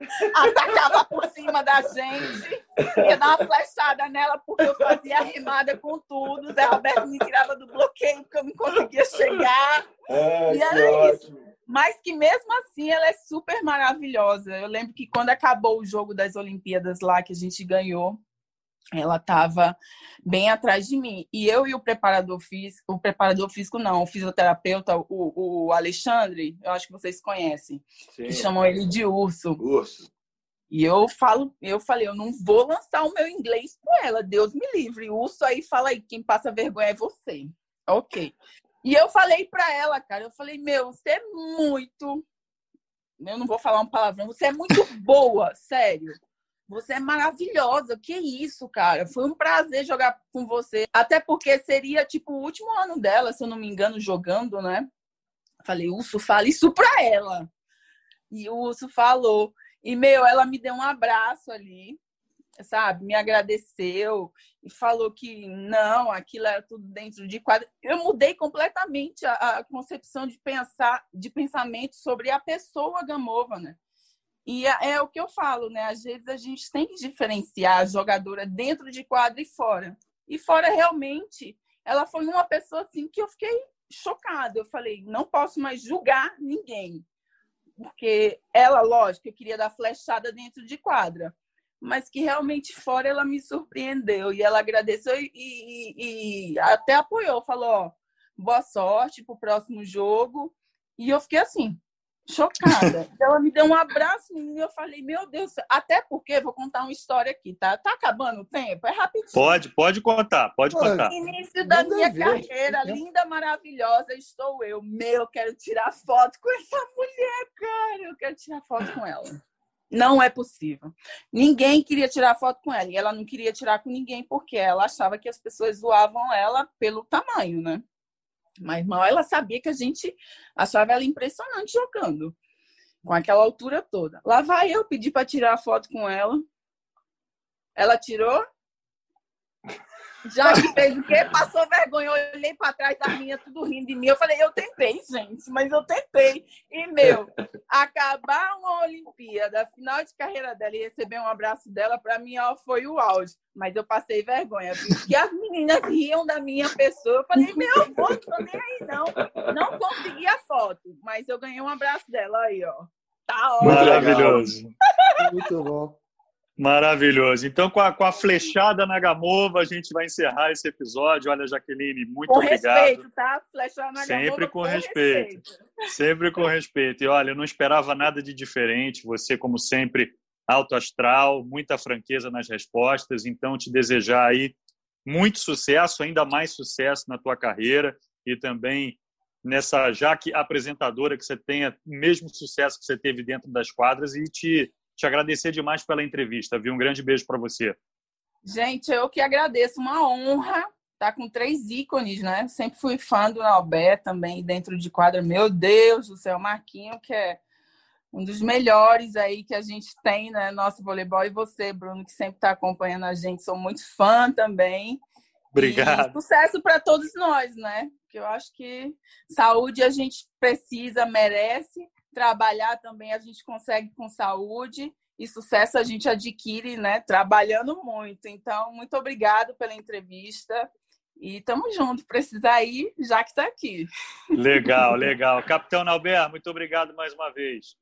Speaker 2: <laughs> atacava por cima da gente, ia dar uma flechada nela porque eu fazia rimada com tudo. Zé Roberto me tirava do bloqueio porque eu não conseguia chegar.
Speaker 3: É, e era isso.
Speaker 2: Mas que mesmo assim ela é super maravilhosa. Eu lembro que quando acabou o jogo das Olimpíadas lá que a gente ganhou, ela estava bem atrás de mim. E eu e o preparador físico, o preparador físico não, o fisioterapeuta, o, o Alexandre, eu acho que vocês conhecem, Sim. que chamam ele de urso.
Speaker 3: Urso.
Speaker 2: E eu falo, eu falei, eu não vou lançar o meu inglês com ela, Deus me livre. Urso aí fala aí, quem passa vergonha é você. Ok. E eu falei para ela, cara, eu falei, meu, você é muito. Eu não vou falar uma palavrão, você é muito boa, sério. Você é maravilhosa. Que isso, cara? Foi um prazer jogar com você. Até porque seria tipo o último ano dela, se eu não me engano, jogando, né? Falei, Urso, fala isso pra ela. E o Urso falou. E, meu, ela me deu um abraço ali, sabe? Me agradeceu e falou que não, aquilo era tudo dentro de quadro. Eu mudei completamente a, a concepção de pensar, de pensamento sobre a pessoa Gamova, né? E é, é o que eu falo, né? Às vezes a gente tem que diferenciar a jogadora dentro de quadro e fora. E fora, realmente, ela foi uma pessoa assim que eu fiquei chocada. Eu falei, não posso mais julgar ninguém. Porque ela, lógico, eu queria dar flechada dentro de quadra. Mas que realmente fora ela me surpreendeu. E ela agradeceu e, e, e até apoiou. Falou, ó, boa sorte pro próximo jogo. E eu fiquei assim, chocada. Ela me deu um abraço e eu falei, meu Deus, até porque vou contar uma história aqui, tá? Tá acabando o tempo? É rapidinho.
Speaker 1: Pode, pode contar, pode contar.
Speaker 2: Início da minha ver. carreira, linda, maravilhosa, estou eu. Meu, quero tirar foto com essa mulher, cara. Eu quero tirar foto com ela. Não é possível. Ninguém queria tirar foto com ela. E ela não queria tirar com ninguém porque ela achava que as pessoas zoavam ela pelo tamanho, né? Mas mal ela sabia que a gente achava ela impressionante jogando, com aquela altura toda. Lá vai eu pedir para tirar a foto com ela. Ela tirou? Já que fez o quê? Passou vergonha. Eu olhei para trás, a minha tudo rindo de mim. Eu falei, eu tentei, gente, mas eu tentei. E, meu, acabar uma Olimpíada, final de carreira dela e receber um abraço dela, para mim, ó, foi o auge. Mas eu passei vergonha, porque as meninas riam da minha pessoa. Eu falei, meu, vou, tô nem aí, não. Não consegui a foto, mas eu ganhei um abraço dela aí, ó. Tá ótimo.
Speaker 1: Maravilhoso.
Speaker 4: Muito bom.
Speaker 1: Maravilhoso. Então, com a, com a flechada na Gamova, a gente vai encerrar esse episódio. Olha, Jaqueline, muito
Speaker 2: com
Speaker 1: obrigado.
Speaker 2: respeito, tá? Flechada na
Speaker 1: Sempre
Speaker 2: Gamova,
Speaker 1: com, respeito. respeito. Sempre com respeito. E olha, eu não esperava nada de diferente. Você, como sempre, alto astral, muita franqueza nas respostas. Então, te desejar aí muito sucesso, ainda mais sucesso na tua carreira e também nessa já que apresentadora que você tenha o mesmo sucesso que você teve dentro das quadras e te te agradecer demais pela entrevista, viu? Um grande beijo para você.
Speaker 2: Gente, eu que agradeço, uma honra estar tá com três ícones, né? Sempre fui fã do Albert também dentro de quadra. Meu Deus do céu, Marquinho, que é um dos melhores aí que a gente tem, né? Nosso voleibol e você, Bruno, que sempre está acompanhando a gente. Sou muito fã também.
Speaker 1: Obrigado.
Speaker 2: E sucesso para todos nós, né? Porque eu acho que saúde a gente precisa, merece trabalhar também a gente consegue com saúde e sucesso a gente adquire, né, trabalhando muito. Então, muito obrigado pela entrevista e tamo junto. Precisar ir, já que está aqui.
Speaker 1: Legal, <laughs> legal. Capitão Nalber, muito obrigado mais uma vez.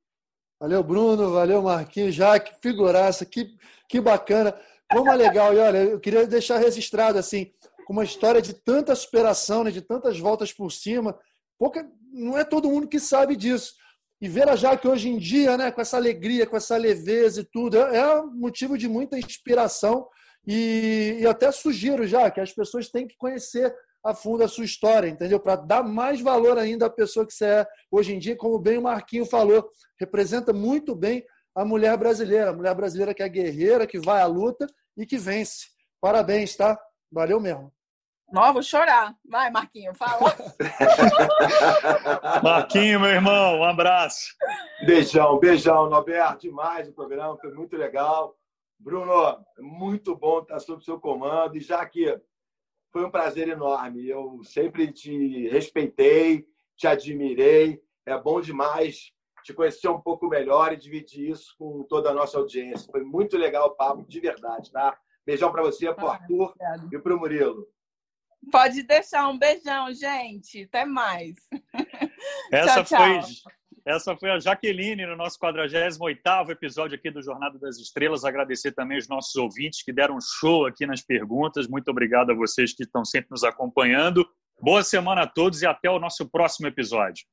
Speaker 4: Valeu, Bruno. Valeu, Marquinhos. Jaque, figuraça. Que, que bacana. Como é legal. E olha, eu queria deixar registrado assim, com uma história de tanta superação, né, de tantas voltas por cima. Pouca, não é todo mundo que sabe disso. E ver a Jaque hoje em dia, né, com essa alegria, com essa leveza e tudo, é, é motivo de muita inspiração. E, e até sugiro já que as pessoas têm que conhecer a fundo a sua história, entendeu? Para dar mais valor ainda à pessoa que você é hoje em dia, como bem o Marquinho falou, representa muito bem a mulher brasileira, a mulher brasileira que é guerreira, que vai à luta e que vence. Parabéns, tá? Valeu mesmo.
Speaker 2: Não, vou chorar. Vai, Marquinho, fala. <laughs>
Speaker 1: Marquinho, meu irmão, um abraço.
Speaker 3: Beijão, beijão, Norberto. Demais o programa, foi muito legal. Bruno, muito bom estar sob seu comando. E já que foi um prazer enorme, eu sempre te respeitei, te admirei. É bom demais te conhecer um pouco melhor e dividir isso com toda a nossa audiência. Foi muito legal o papo, de verdade, tá? Beijão para você, para o Arthur e para o Murilo.
Speaker 2: Pode deixar um beijão, gente. Até mais. <laughs>
Speaker 1: Essa tchau, foi tchau. essa foi a Jaqueline no nosso 48º episódio aqui do Jornada das Estrelas. Agradecer também os nossos ouvintes que deram show aqui nas perguntas. Muito obrigado a vocês que estão sempre nos acompanhando. Boa semana a todos e até o nosso próximo episódio.